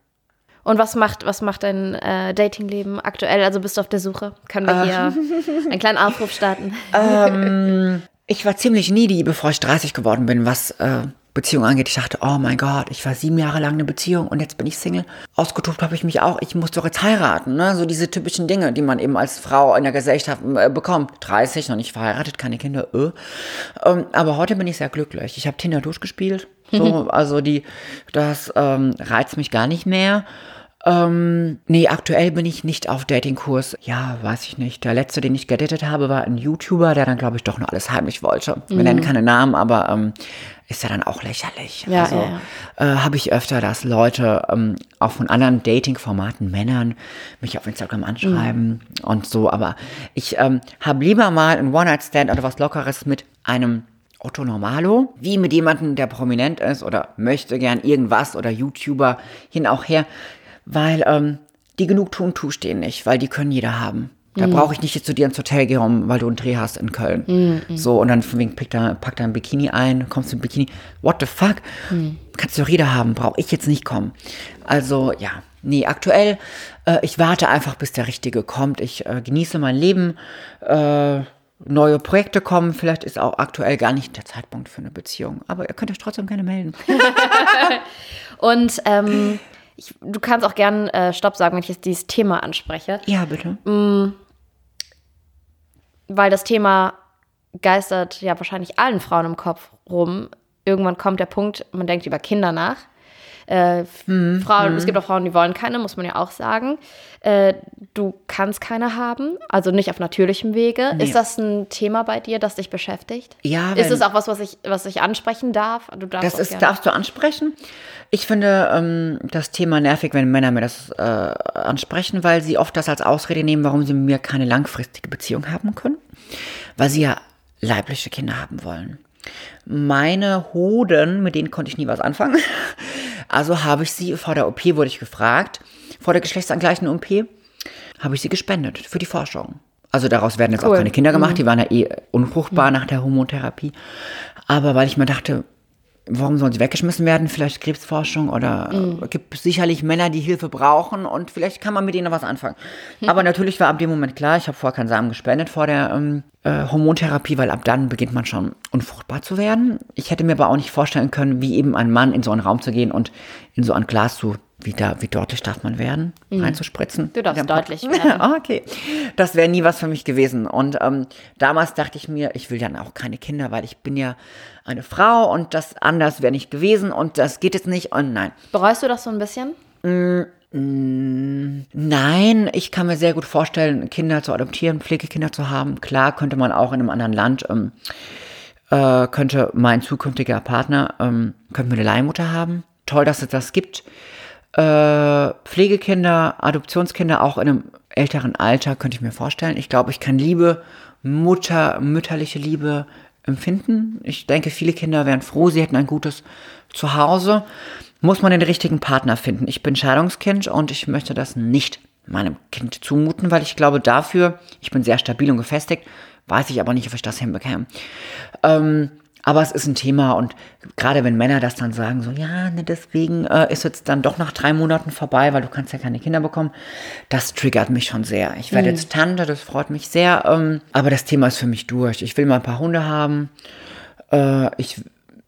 B: Und was macht, was macht dein äh, Datingleben aktuell? Also bist du auf der Suche? Können wir hier äh. einen kleinen Aufruf starten?
A: Ähm, ich war ziemlich needy, bevor ich 30 geworden bin, was äh, Beziehung angeht. Ich dachte, oh mein Gott, ich war sieben Jahre lang eine Beziehung und jetzt bin ich Single. Ausgetobt habe ich mich auch. Ich muss doch jetzt heiraten. Ne? So diese typischen Dinge, die man eben als Frau in der Gesellschaft äh, bekommt. 30, noch nicht verheiratet, keine Kinder. Äh. Ähm, aber heute bin ich sehr glücklich. Ich habe Tinder durchgespielt. So, also die, das ähm, reizt mich gar nicht mehr. Ähm, nee, aktuell bin ich nicht auf Datingkurs. Ja, weiß ich nicht. Der letzte, den ich gedatet habe, war ein YouTuber, der dann, glaube ich, doch nur alles heimlich wollte. Wir nennen keine Namen, aber ähm, ist ja dann auch lächerlich.
B: Ja,
A: also
B: ja,
A: Äh, habe ich öfter, dass Leute ähm, auch von anderen Dating-Formaten, Männern, mich auf Instagram anschreiben und so. Aber ich ähm, habe lieber mal ein One-Night-Stand oder was Lockeres mit einem Otto Normalo, wie mit jemandem, der prominent ist oder möchte gern irgendwas oder YouTuber hin auch her, weil ähm, die genug tun, tust denen nicht, weil die können jeder haben. Da brauche ich nicht jetzt zu dir ins Hotel gehen, weil du einen Dreh hast in Köln. So, und dann von wegen packt da, packt da ein Bikini ein, kommst du im Bikini. What the fuck? Kannst du doch jeder haben, brauche ich jetzt nicht kommen. Also, ja, nee, aktuell, äh, ich warte einfach, bis der Richtige kommt. Ich äh, genieße mein Leben. Äh, neue Projekte kommen. Vielleicht ist auch aktuell gar nicht der Zeitpunkt für eine Beziehung. Aber ihr könnt euch trotzdem gerne melden.
B: Und ähm, ich, du kannst auch gern äh, Stopp sagen, wenn ich jetzt dieses Thema anspreche,
A: Ja, bitte.
B: weil das Thema geistert ja wahrscheinlich allen Frauen im Kopf rum. Irgendwann kommt der Punkt, man denkt über Kinder nach. Äh, Frauen, es gibt auch Frauen, die wollen keine, muss man ja auch sagen. Äh, du kannst keine haben, also nicht auf natürlichem Wege. Ist das ein Thema bei dir, das dich beschäftigt?
A: Ja,
B: Ist es auch was, was ich, was ich ansprechen darf? Du darfst
A: Das ist,
B: gerne.
A: darfst du ansprechen. Ich finde ähm, das Thema nervig, wenn Männer mir das äh, ansprechen, weil sie oft das als Ausrede nehmen, warum sie mit mir keine langfristige Beziehung haben können. Weil sie ja leibliche Kinder haben wollen. Meine Hoden, mit denen konnte ich nie was anfangen. Also habe ich sie vor der OP, wurde ich gefragt, vor der geschlechtsangleichenden OP, habe ich sie gespendet für die Forschung. Also daraus werden jetzt
B: Cool.
A: auch keine Kinder gemacht, die waren ja eh unfruchtbar nach der Hormontherapie. Aber weil ich mir dachte, warum sollen sie weggeschmissen werden? Vielleicht Krebsforschung oder äh, gibt es sicherlich Männer, die Hilfe brauchen und vielleicht kann man mit ihnen noch was anfangen. Aber natürlich war ab dem Moment klar, ich habe vorher keinen Samen gespendet vor der ähm, äh, Hormontherapie, weil ab dann beginnt man schon unfruchtbar zu werden. Ich hätte mir aber auch nicht vorstellen können, wie eben ein Mann in so einen Raum zu gehen und in so ein Glas zu, wie, da, wie deutlich darf man werden, reinzuspritzen.
B: Du darfst deutlich werden.
A: Ah, okay. Das wäre nie was für mich gewesen. Und ähm, damals dachte ich mir, ich will dann auch keine Kinder, weil ich bin ja eine Frau und das anders wäre nicht gewesen und das geht jetzt nicht. Und nein.
B: Bereust du das so ein bisschen?
A: Nein, ich kann mir sehr gut vorstellen, Kinder zu adoptieren, Pflegekinder zu haben. Klar könnte man auch in einem anderen Land, ähm, äh, könnte mein zukünftiger Partner, ähm, könnte eine Leihmutter haben. Toll, dass es das gibt. Äh, Pflegekinder, Adoptionskinder auch in einem älteren Alter könnte ich mir vorstellen. Ich glaube, ich kann Liebe, Mutter, mütterliche Liebe empfinden. Ich denke, viele Kinder wären froh, sie hätten ein gutes Zuhause. Muss man den richtigen Partner finden. Ich bin Scheidungskind und ich möchte das nicht meinem Kind zumuten, weil ich glaube dafür, ich bin sehr stabil und gefestigt, weiß ich aber nicht, ob ich das hinbekäme. Ähm, aber es ist ein Thema und gerade wenn Männer das dann sagen, so, ja, ne, deswegen äh, ist jetzt dann doch nach drei Monaten vorbei, weil du kannst ja keine Kinder bekommen, das triggert mich schon sehr. Ich werde jetzt Tante, das freut mich sehr, ähm, aber das Thema ist für mich durch. Ich will mal ein paar Hunde haben. Äh, ich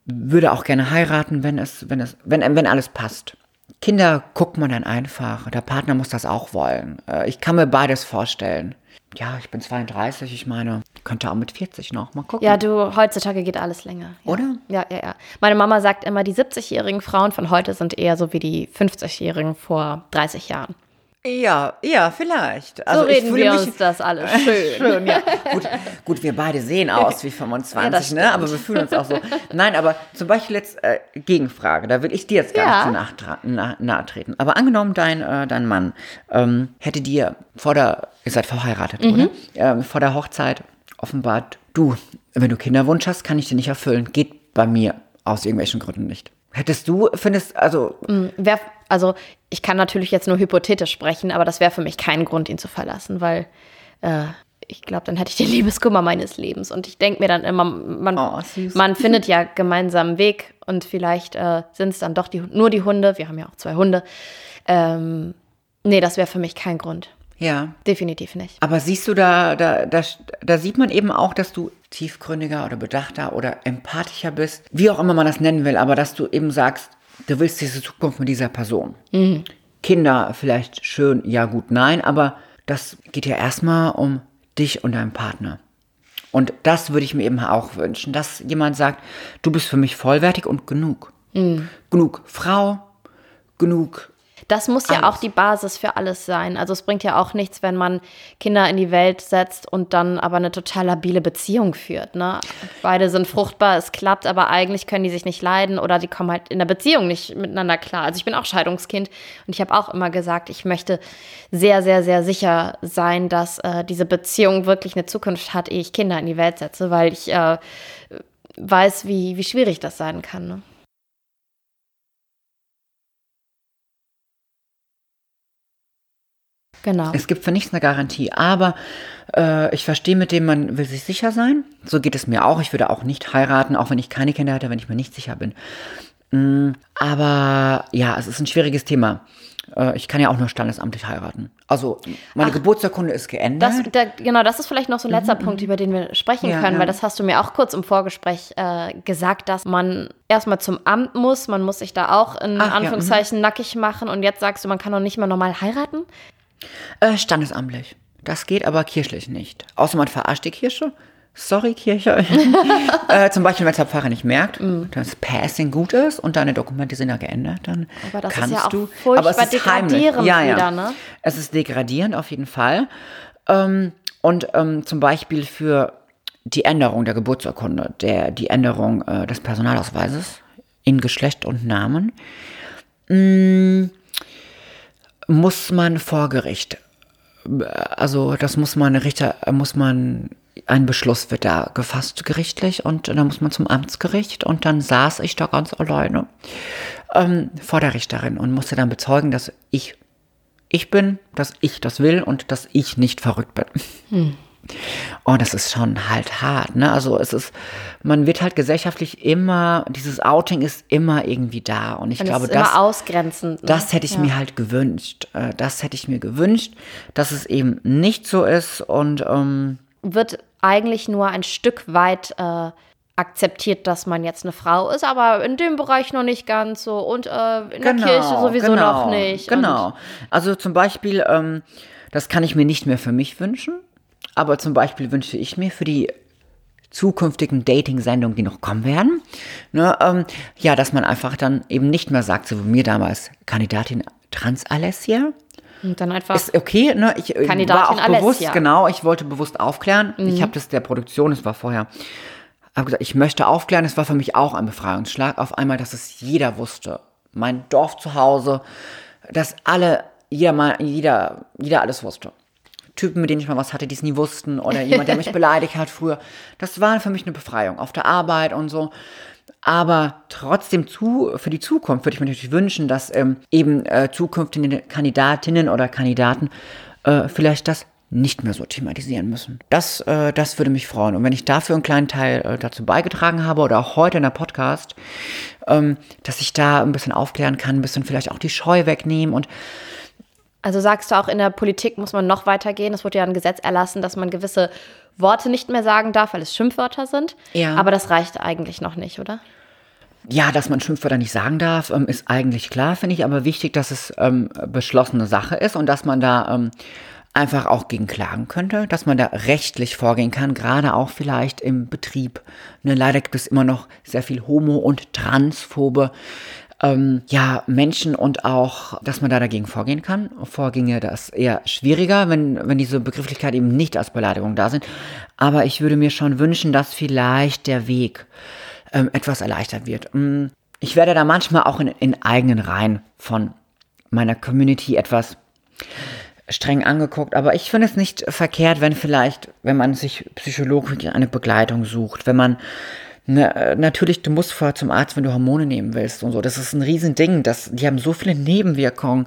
A: würde auch gerne heiraten, wenn es, wenn es, wenn, wenn alles passt. Kinder guckt man dann einfach. Der Partner muss das auch wollen. Äh, Ich kann mir beides vorstellen. Ja, ich bin 32, ich meine, könnte auch mit 40 noch. Mal gucken.
B: Ja, du, heutzutage geht alles länger. Ja.
A: Oder?
B: Ja, ja, ja. Meine Mama sagt immer, die 70-jährigen Frauen von heute sind eher so wie die 50-jährigen vor 30 Jahren.
A: Ja, ja, vielleicht.
B: So
A: Also ich
B: reden wir uns das alles schön.
A: schön, ja. Gut, gut, wir beide sehen aus wie 25,
B: das
A: ne? aber wir fühlen uns auch so. Nein, aber zum Beispiel jetzt äh, Gegenfrage, da will ich dir jetzt gar
B: Ja.
A: nicht zu nahe, na, nahe treten. Aber angenommen, dein, äh, dein Mann ähm, hätte dir vor der, ihr seid verheiratet,
B: Mhm.
A: oder? Ähm, vor der Hochzeit offenbart, du, wenn du Kinderwunsch hast, kann ich dir nicht erfüllen. Geht bei mir aus irgendwelchen Gründen nicht. Hättest du, findest, also,
B: Wär, also, ich kann natürlich jetzt nur hypothetisch sprechen, aber das wäre für mich kein Grund, ihn zu verlassen, weil äh, ich glaube, dann hätte ich den Liebeskummer meines Lebens. Und ich denke mir dann immer, man,
A: Oh,
B: man findet ja gemeinsam einen Weg und vielleicht äh, sind es dann doch die, nur die Hunde. Wir haben ja auch zwei Hunde. Ähm, nee, das wäre für mich kein Grund.
A: Ja.
B: Definitiv nicht.
A: Aber siehst du, da, da, da, da sieht man eben auch, dass du tiefgründiger oder bedachter oder empathischer bist, wie auch immer man das nennen will, aber dass du eben sagst, du willst diese Zukunft mit dieser Person. Kinder vielleicht schön, ja gut, nein, aber das geht ja erstmal um dich und deinen Partner. Und das würde ich mir eben auch wünschen, dass jemand sagt, du bist für mich vollwertig und genug. Mhm. Genug Frau, genug
B: das muss ja auch die Basis für alles sein. Also es bringt ja auch nichts, wenn man Kinder in die Welt setzt und dann aber eine total labile Beziehung führt. Ne? Beide sind fruchtbar, es klappt, aber eigentlich können die sich nicht leiden oder die kommen halt in der Beziehung nicht miteinander klar. Also ich bin auch Scheidungskind und ich habe auch immer gesagt, ich möchte sehr, sehr, sehr sicher sein, dass äh, diese Beziehung wirklich eine Zukunft hat, ehe ich Kinder in die Welt setze, weil ich äh, weiß, wie, wie schwierig das sein kann. Ne?
A: Genau. Es gibt für nichts eine Garantie, aber äh, ich verstehe mit dem, man will sich sicher sein. So geht es mir auch. Ich würde auch nicht heiraten, auch wenn ich keine Kinder hätte, wenn ich mir nicht sicher bin. Mm, aber ja, es ist ein schwieriges Thema. Äh, ich kann ja auch nur standesamtlich heiraten. Also meine Ach, Geburtsurkunde ist geändert.
B: Das, da, genau, das ist vielleicht noch so ein letzter mhm. Punkt, über den wir sprechen ja, können, ja. weil das hast du mir auch kurz im Vorgespräch äh, gesagt, dass man erstmal zum Amt muss, man muss sich da auch in Ach, Anführungszeichen ja, mhm. nackig machen und jetzt sagst du, man kann doch nicht mehr normal heiraten.
A: Äh, standesamtlich. Das geht aber kirchlich nicht. Außer man verarscht die Kirche. Sorry, Kirche. äh, zum Beispiel, wenn der Pfarrer nicht merkt, mm. dass das Passing gut ist und deine Dokumente sind ja geändert, dann aber das kannst ja du.
B: Aber es ist degradierend ja, ja. Wieder, ne?
A: Es ist degradierend auf jeden Fall. Ähm, und ähm, zum Beispiel für die Änderung der Geburtsurkunde, der, die Änderung äh, des Personalausweises in Geschlecht und Namen. Mh, mm, muss man vor Gericht. Also das muss man Richter, muss man, ein Beschluss wird da gefasst gerichtlich und dann muss man zum Amtsgericht und dann saß ich da ganz alleine ähm, vor der Richterin und musste dann bezeugen, dass ich ich bin, dass ich das will und dass ich nicht verrückt bin. Hm. Und das ist schon halt hart, ne? Also es ist, man wird halt gesellschaftlich immer, dieses Outing ist immer irgendwie da. Und ich und glaube, das,
B: ausgrenzend,
A: ne? das hätte ich ja. mir halt gewünscht. Äh, das hätte ich mir gewünscht, dass es eben nicht so ist und ähm,
B: wird eigentlich nur ein Stück weit äh, akzeptiert, dass man jetzt eine Frau ist, aber in dem Bereich noch nicht ganz so und äh, in genau, der Kirche sowieso genau, noch nicht.
A: Genau. Also zum Beispiel, ähm, das kann ich mir nicht mehr für mich wünschen. Aber zum Beispiel wünsche ich mir für die zukünftigen Dating-Sendungen, die noch kommen werden, ne, ähm, ja, dass man einfach dann eben nicht mehr sagt, so wie mir damals, Kandidatin Trans-Alessia.
B: Und dann einfach.
A: Ist okay, ne? Ich äh,
B: Kandidatin
A: war auch bewusst, Alessia. genau, ich wollte bewusst aufklären. Mhm. Ich habe das der Produktion, es war vorher, habe gesagt, ich möchte aufklären. Es war für mich auch ein Befreiungsschlag. Auf einmal, dass es jeder wusste. Mein Dorf zu Hause, dass alle, jeder, mal, jeder, jeder alles wusste. Typen, mit denen ich mal was hatte, die es nie wussten oder jemand, der mich beleidigt hat früher. Das war für mich eine Befreiung auf der Arbeit und so. Aber trotzdem zu, für die Zukunft würde ich mir natürlich wünschen, dass ähm, eben äh, zukünftige Kandidatinnen oder Kandidaten äh, vielleicht das nicht mehr so thematisieren müssen. Das, äh, das würde mich freuen. Und wenn ich dafür einen kleinen Teil äh, dazu beigetragen habe oder auch heute in der Podcast, ähm, dass ich da ein bisschen aufklären kann, ein bisschen vielleicht auch die Scheu wegnehmen und
B: also sagst du auch, in der Politik muss man noch weitergehen. Es wurde ja ein Gesetz erlassen, dass man gewisse Worte nicht mehr sagen darf, weil es Schimpfwörter sind. Ja. Aber das reicht eigentlich noch nicht, oder?
A: Ja, dass man Schimpfwörter nicht sagen darf, ähm, ist eigentlich klar, finde ich. Aber wichtig, dass es ähm, beschlossene Sache ist und dass man da ähm, einfach auch gegen klagen könnte, dass man da rechtlich vorgehen kann, gerade auch vielleicht im Betrieb. Ne, leider gibt es immer noch sehr viel homo- und transphobe ähm, ja, Menschen und auch, dass man da dagegen vorgehen kann. Vorginge das eher schwieriger, wenn, wenn diese Begrifflichkeiten eben nicht als Beleidigung da sind. Aber ich würde mir schon wünschen, dass vielleicht der Weg ähm, etwas erleichtert wird. Mm, ich werde da manchmal auch in, in eigenen Reihen von meiner Community etwas streng angeguckt, aber ich finde es nicht verkehrt, wenn vielleicht, wenn man sich psychologisch eine Begleitung sucht, wenn man na, äh, natürlich, du musst vorher zum Arzt, wenn du Hormone nehmen willst und so. Das ist ein Riesending. Das, die haben so viele Nebenwirkungen.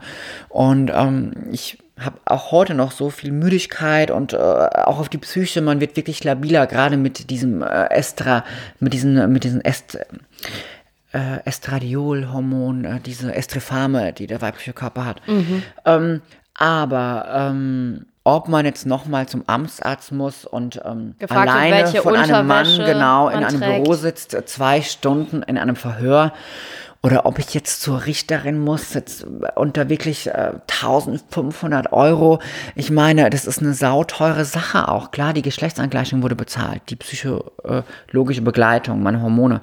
A: Und ähm, ich habe auch heute noch so viel Müdigkeit und äh, auch auf die Psyche. Man wird wirklich labiler, gerade mit diesem äh, Estra, mit diesen, mit diesen Est, äh, Estradiol-Hormon, äh, diese Estrefame, die der weibliche Körper hat. Mhm. Ähm, aber ähm, ob man jetzt nochmal zum Amtsarzt muss und ähm,
B: Gefragt
A: alleine
B: wird,
A: von einem Mann genau in einem trägt. Büro sitzt, äh, zwei Stunden in einem Verhör oder ob ich jetzt zur Richterin muss jetzt unter wirklich äh, 1500 Euro. Ich meine, das ist eine sauteure Sache auch. Klar, die Geschlechtsangleichung wurde bezahlt, die psychologische Begleitung, meine Hormone.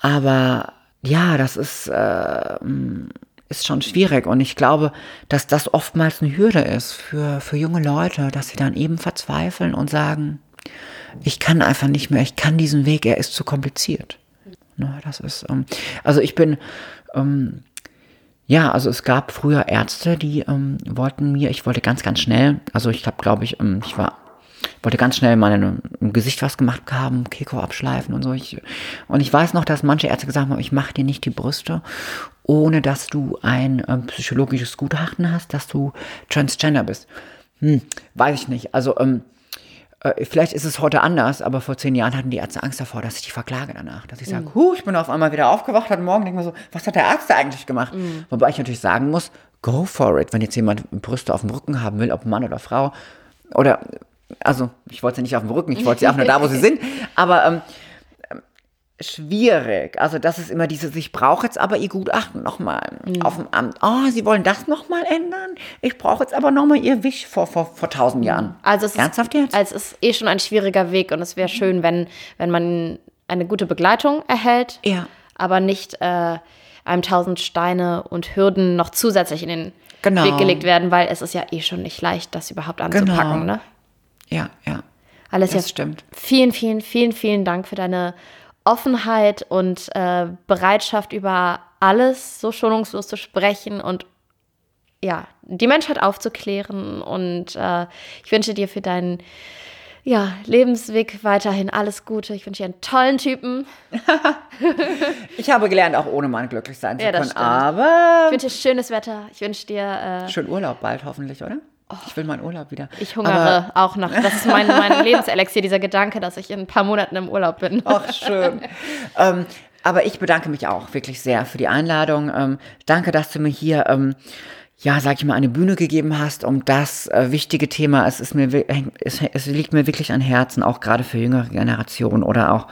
A: Aber ja, das ist, äh, ist schon schwierig. Und ich glaube, dass das oftmals eine Hürde ist für, für junge Leute, dass sie dann eben verzweifeln und sagen, ich kann einfach nicht mehr, ich kann diesen Weg, er ist zu kompliziert. Ne, das ist, ähm, also ich bin, ähm, ja, also es gab früher Ärzte, die ähm, wollten mir, ich wollte ganz, ganz schnell, also ich habe, glaube ich, ähm, ich war wollte ganz schnell im Gesicht was gemacht haben, Keko abschleifen und so. Ich, und ich weiß noch, dass manche Ärzte gesagt haben, ich mache dir nicht die Brüste, ohne dass du ein äh, psychologisches Gutachten hast, dass du Transgender bist. Hm, weiß ich nicht. Also ähm, äh, vielleicht ist es heute anders, aber vor zehn Jahren hatten die Ärzte Angst davor, dass ich die verklage danach. Dass ich sage, mhm. huh, ich bin auf einmal wieder aufgewacht heute Morgen, denke mir so, was hat der Arzt da eigentlich gemacht? Mhm. Wobei ich natürlich sagen muss, go for it. Wenn jetzt jemand Brüste auf dem Rücken haben will, ob Mann oder Frau, oder also ich wollte sie nicht auf dem Rücken, ich wollte sie auch nur da, wo sie sind. Aber ähm, ähm, schwierig. Also das ist immer dieses, ich brauche jetzt aber ihr Gutachten nochmal mhm. auf dem Amt. Oh, Sie wollen das nochmal ändern? Ich brauche jetzt aber nochmal ihr Wisch vor, vor, vor tausend Jahren.
B: Also es, Ernsthaft ist, jetzt? also es ist eh schon ein schwieriger Weg und es wäre schön, wenn, wenn man eine gute Begleitung erhält,
A: ja.
B: aber nicht äh, einem tausend Steine und Hürden noch zusätzlich in den genau. Weg gelegt werden, weil es ist ja eh schon nicht leicht, das überhaupt anzupacken. Genau. Ne?
A: ja, ja.
B: Alles das stimmt. Vielen, vielen, vielen, vielen Dank für deine Offenheit und äh, Bereitschaft, über alles so schonungslos zu sprechen und ja, die Menschheit aufzuklären. Und äh, ich wünsche dir für deinen ja, Lebensweg weiterhin alles Gute. Ich wünsche dir einen tollen Typen.
A: ich habe gelernt, auch ohne Mann glücklich sein zu
B: ja,
A: können.
B: Aber ich wünsche dir schönes Wetter. Ich wünsche dir
A: äh, schön Urlaub bald hoffentlich, oder? Ich will meinen Urlaub wieder.
B: Ich hungere Aber auch noch. Das ist mein, mein Lebenselixier, dieser Gedanke, dass ich in ein paar Monaten im Urlaub bin.
A: Ach, schön. ähm, aber ich bedanke mich auch wirklich sehr für die Einladung. Ähm, danke, dass du mir hier, ähm, ja, sag ich mal, eine Bühne gegeben hast, um das äh, wichtige Thema. Es ist mir, es, es liegt mir wirklich an Herzen, auch gerade für jüngere Generationen oder auch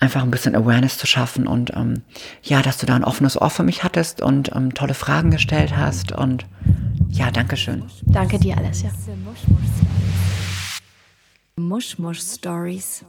A: einfach ein bisschen Awareness zu schaffen und ähm, ja, dass du da ein offenes Ohr für mich hattest und ähm, tolle Fragen gestellt hast und ja, danke schön.
B: Danke dir, Alessia.
C: Mush Mush Stories.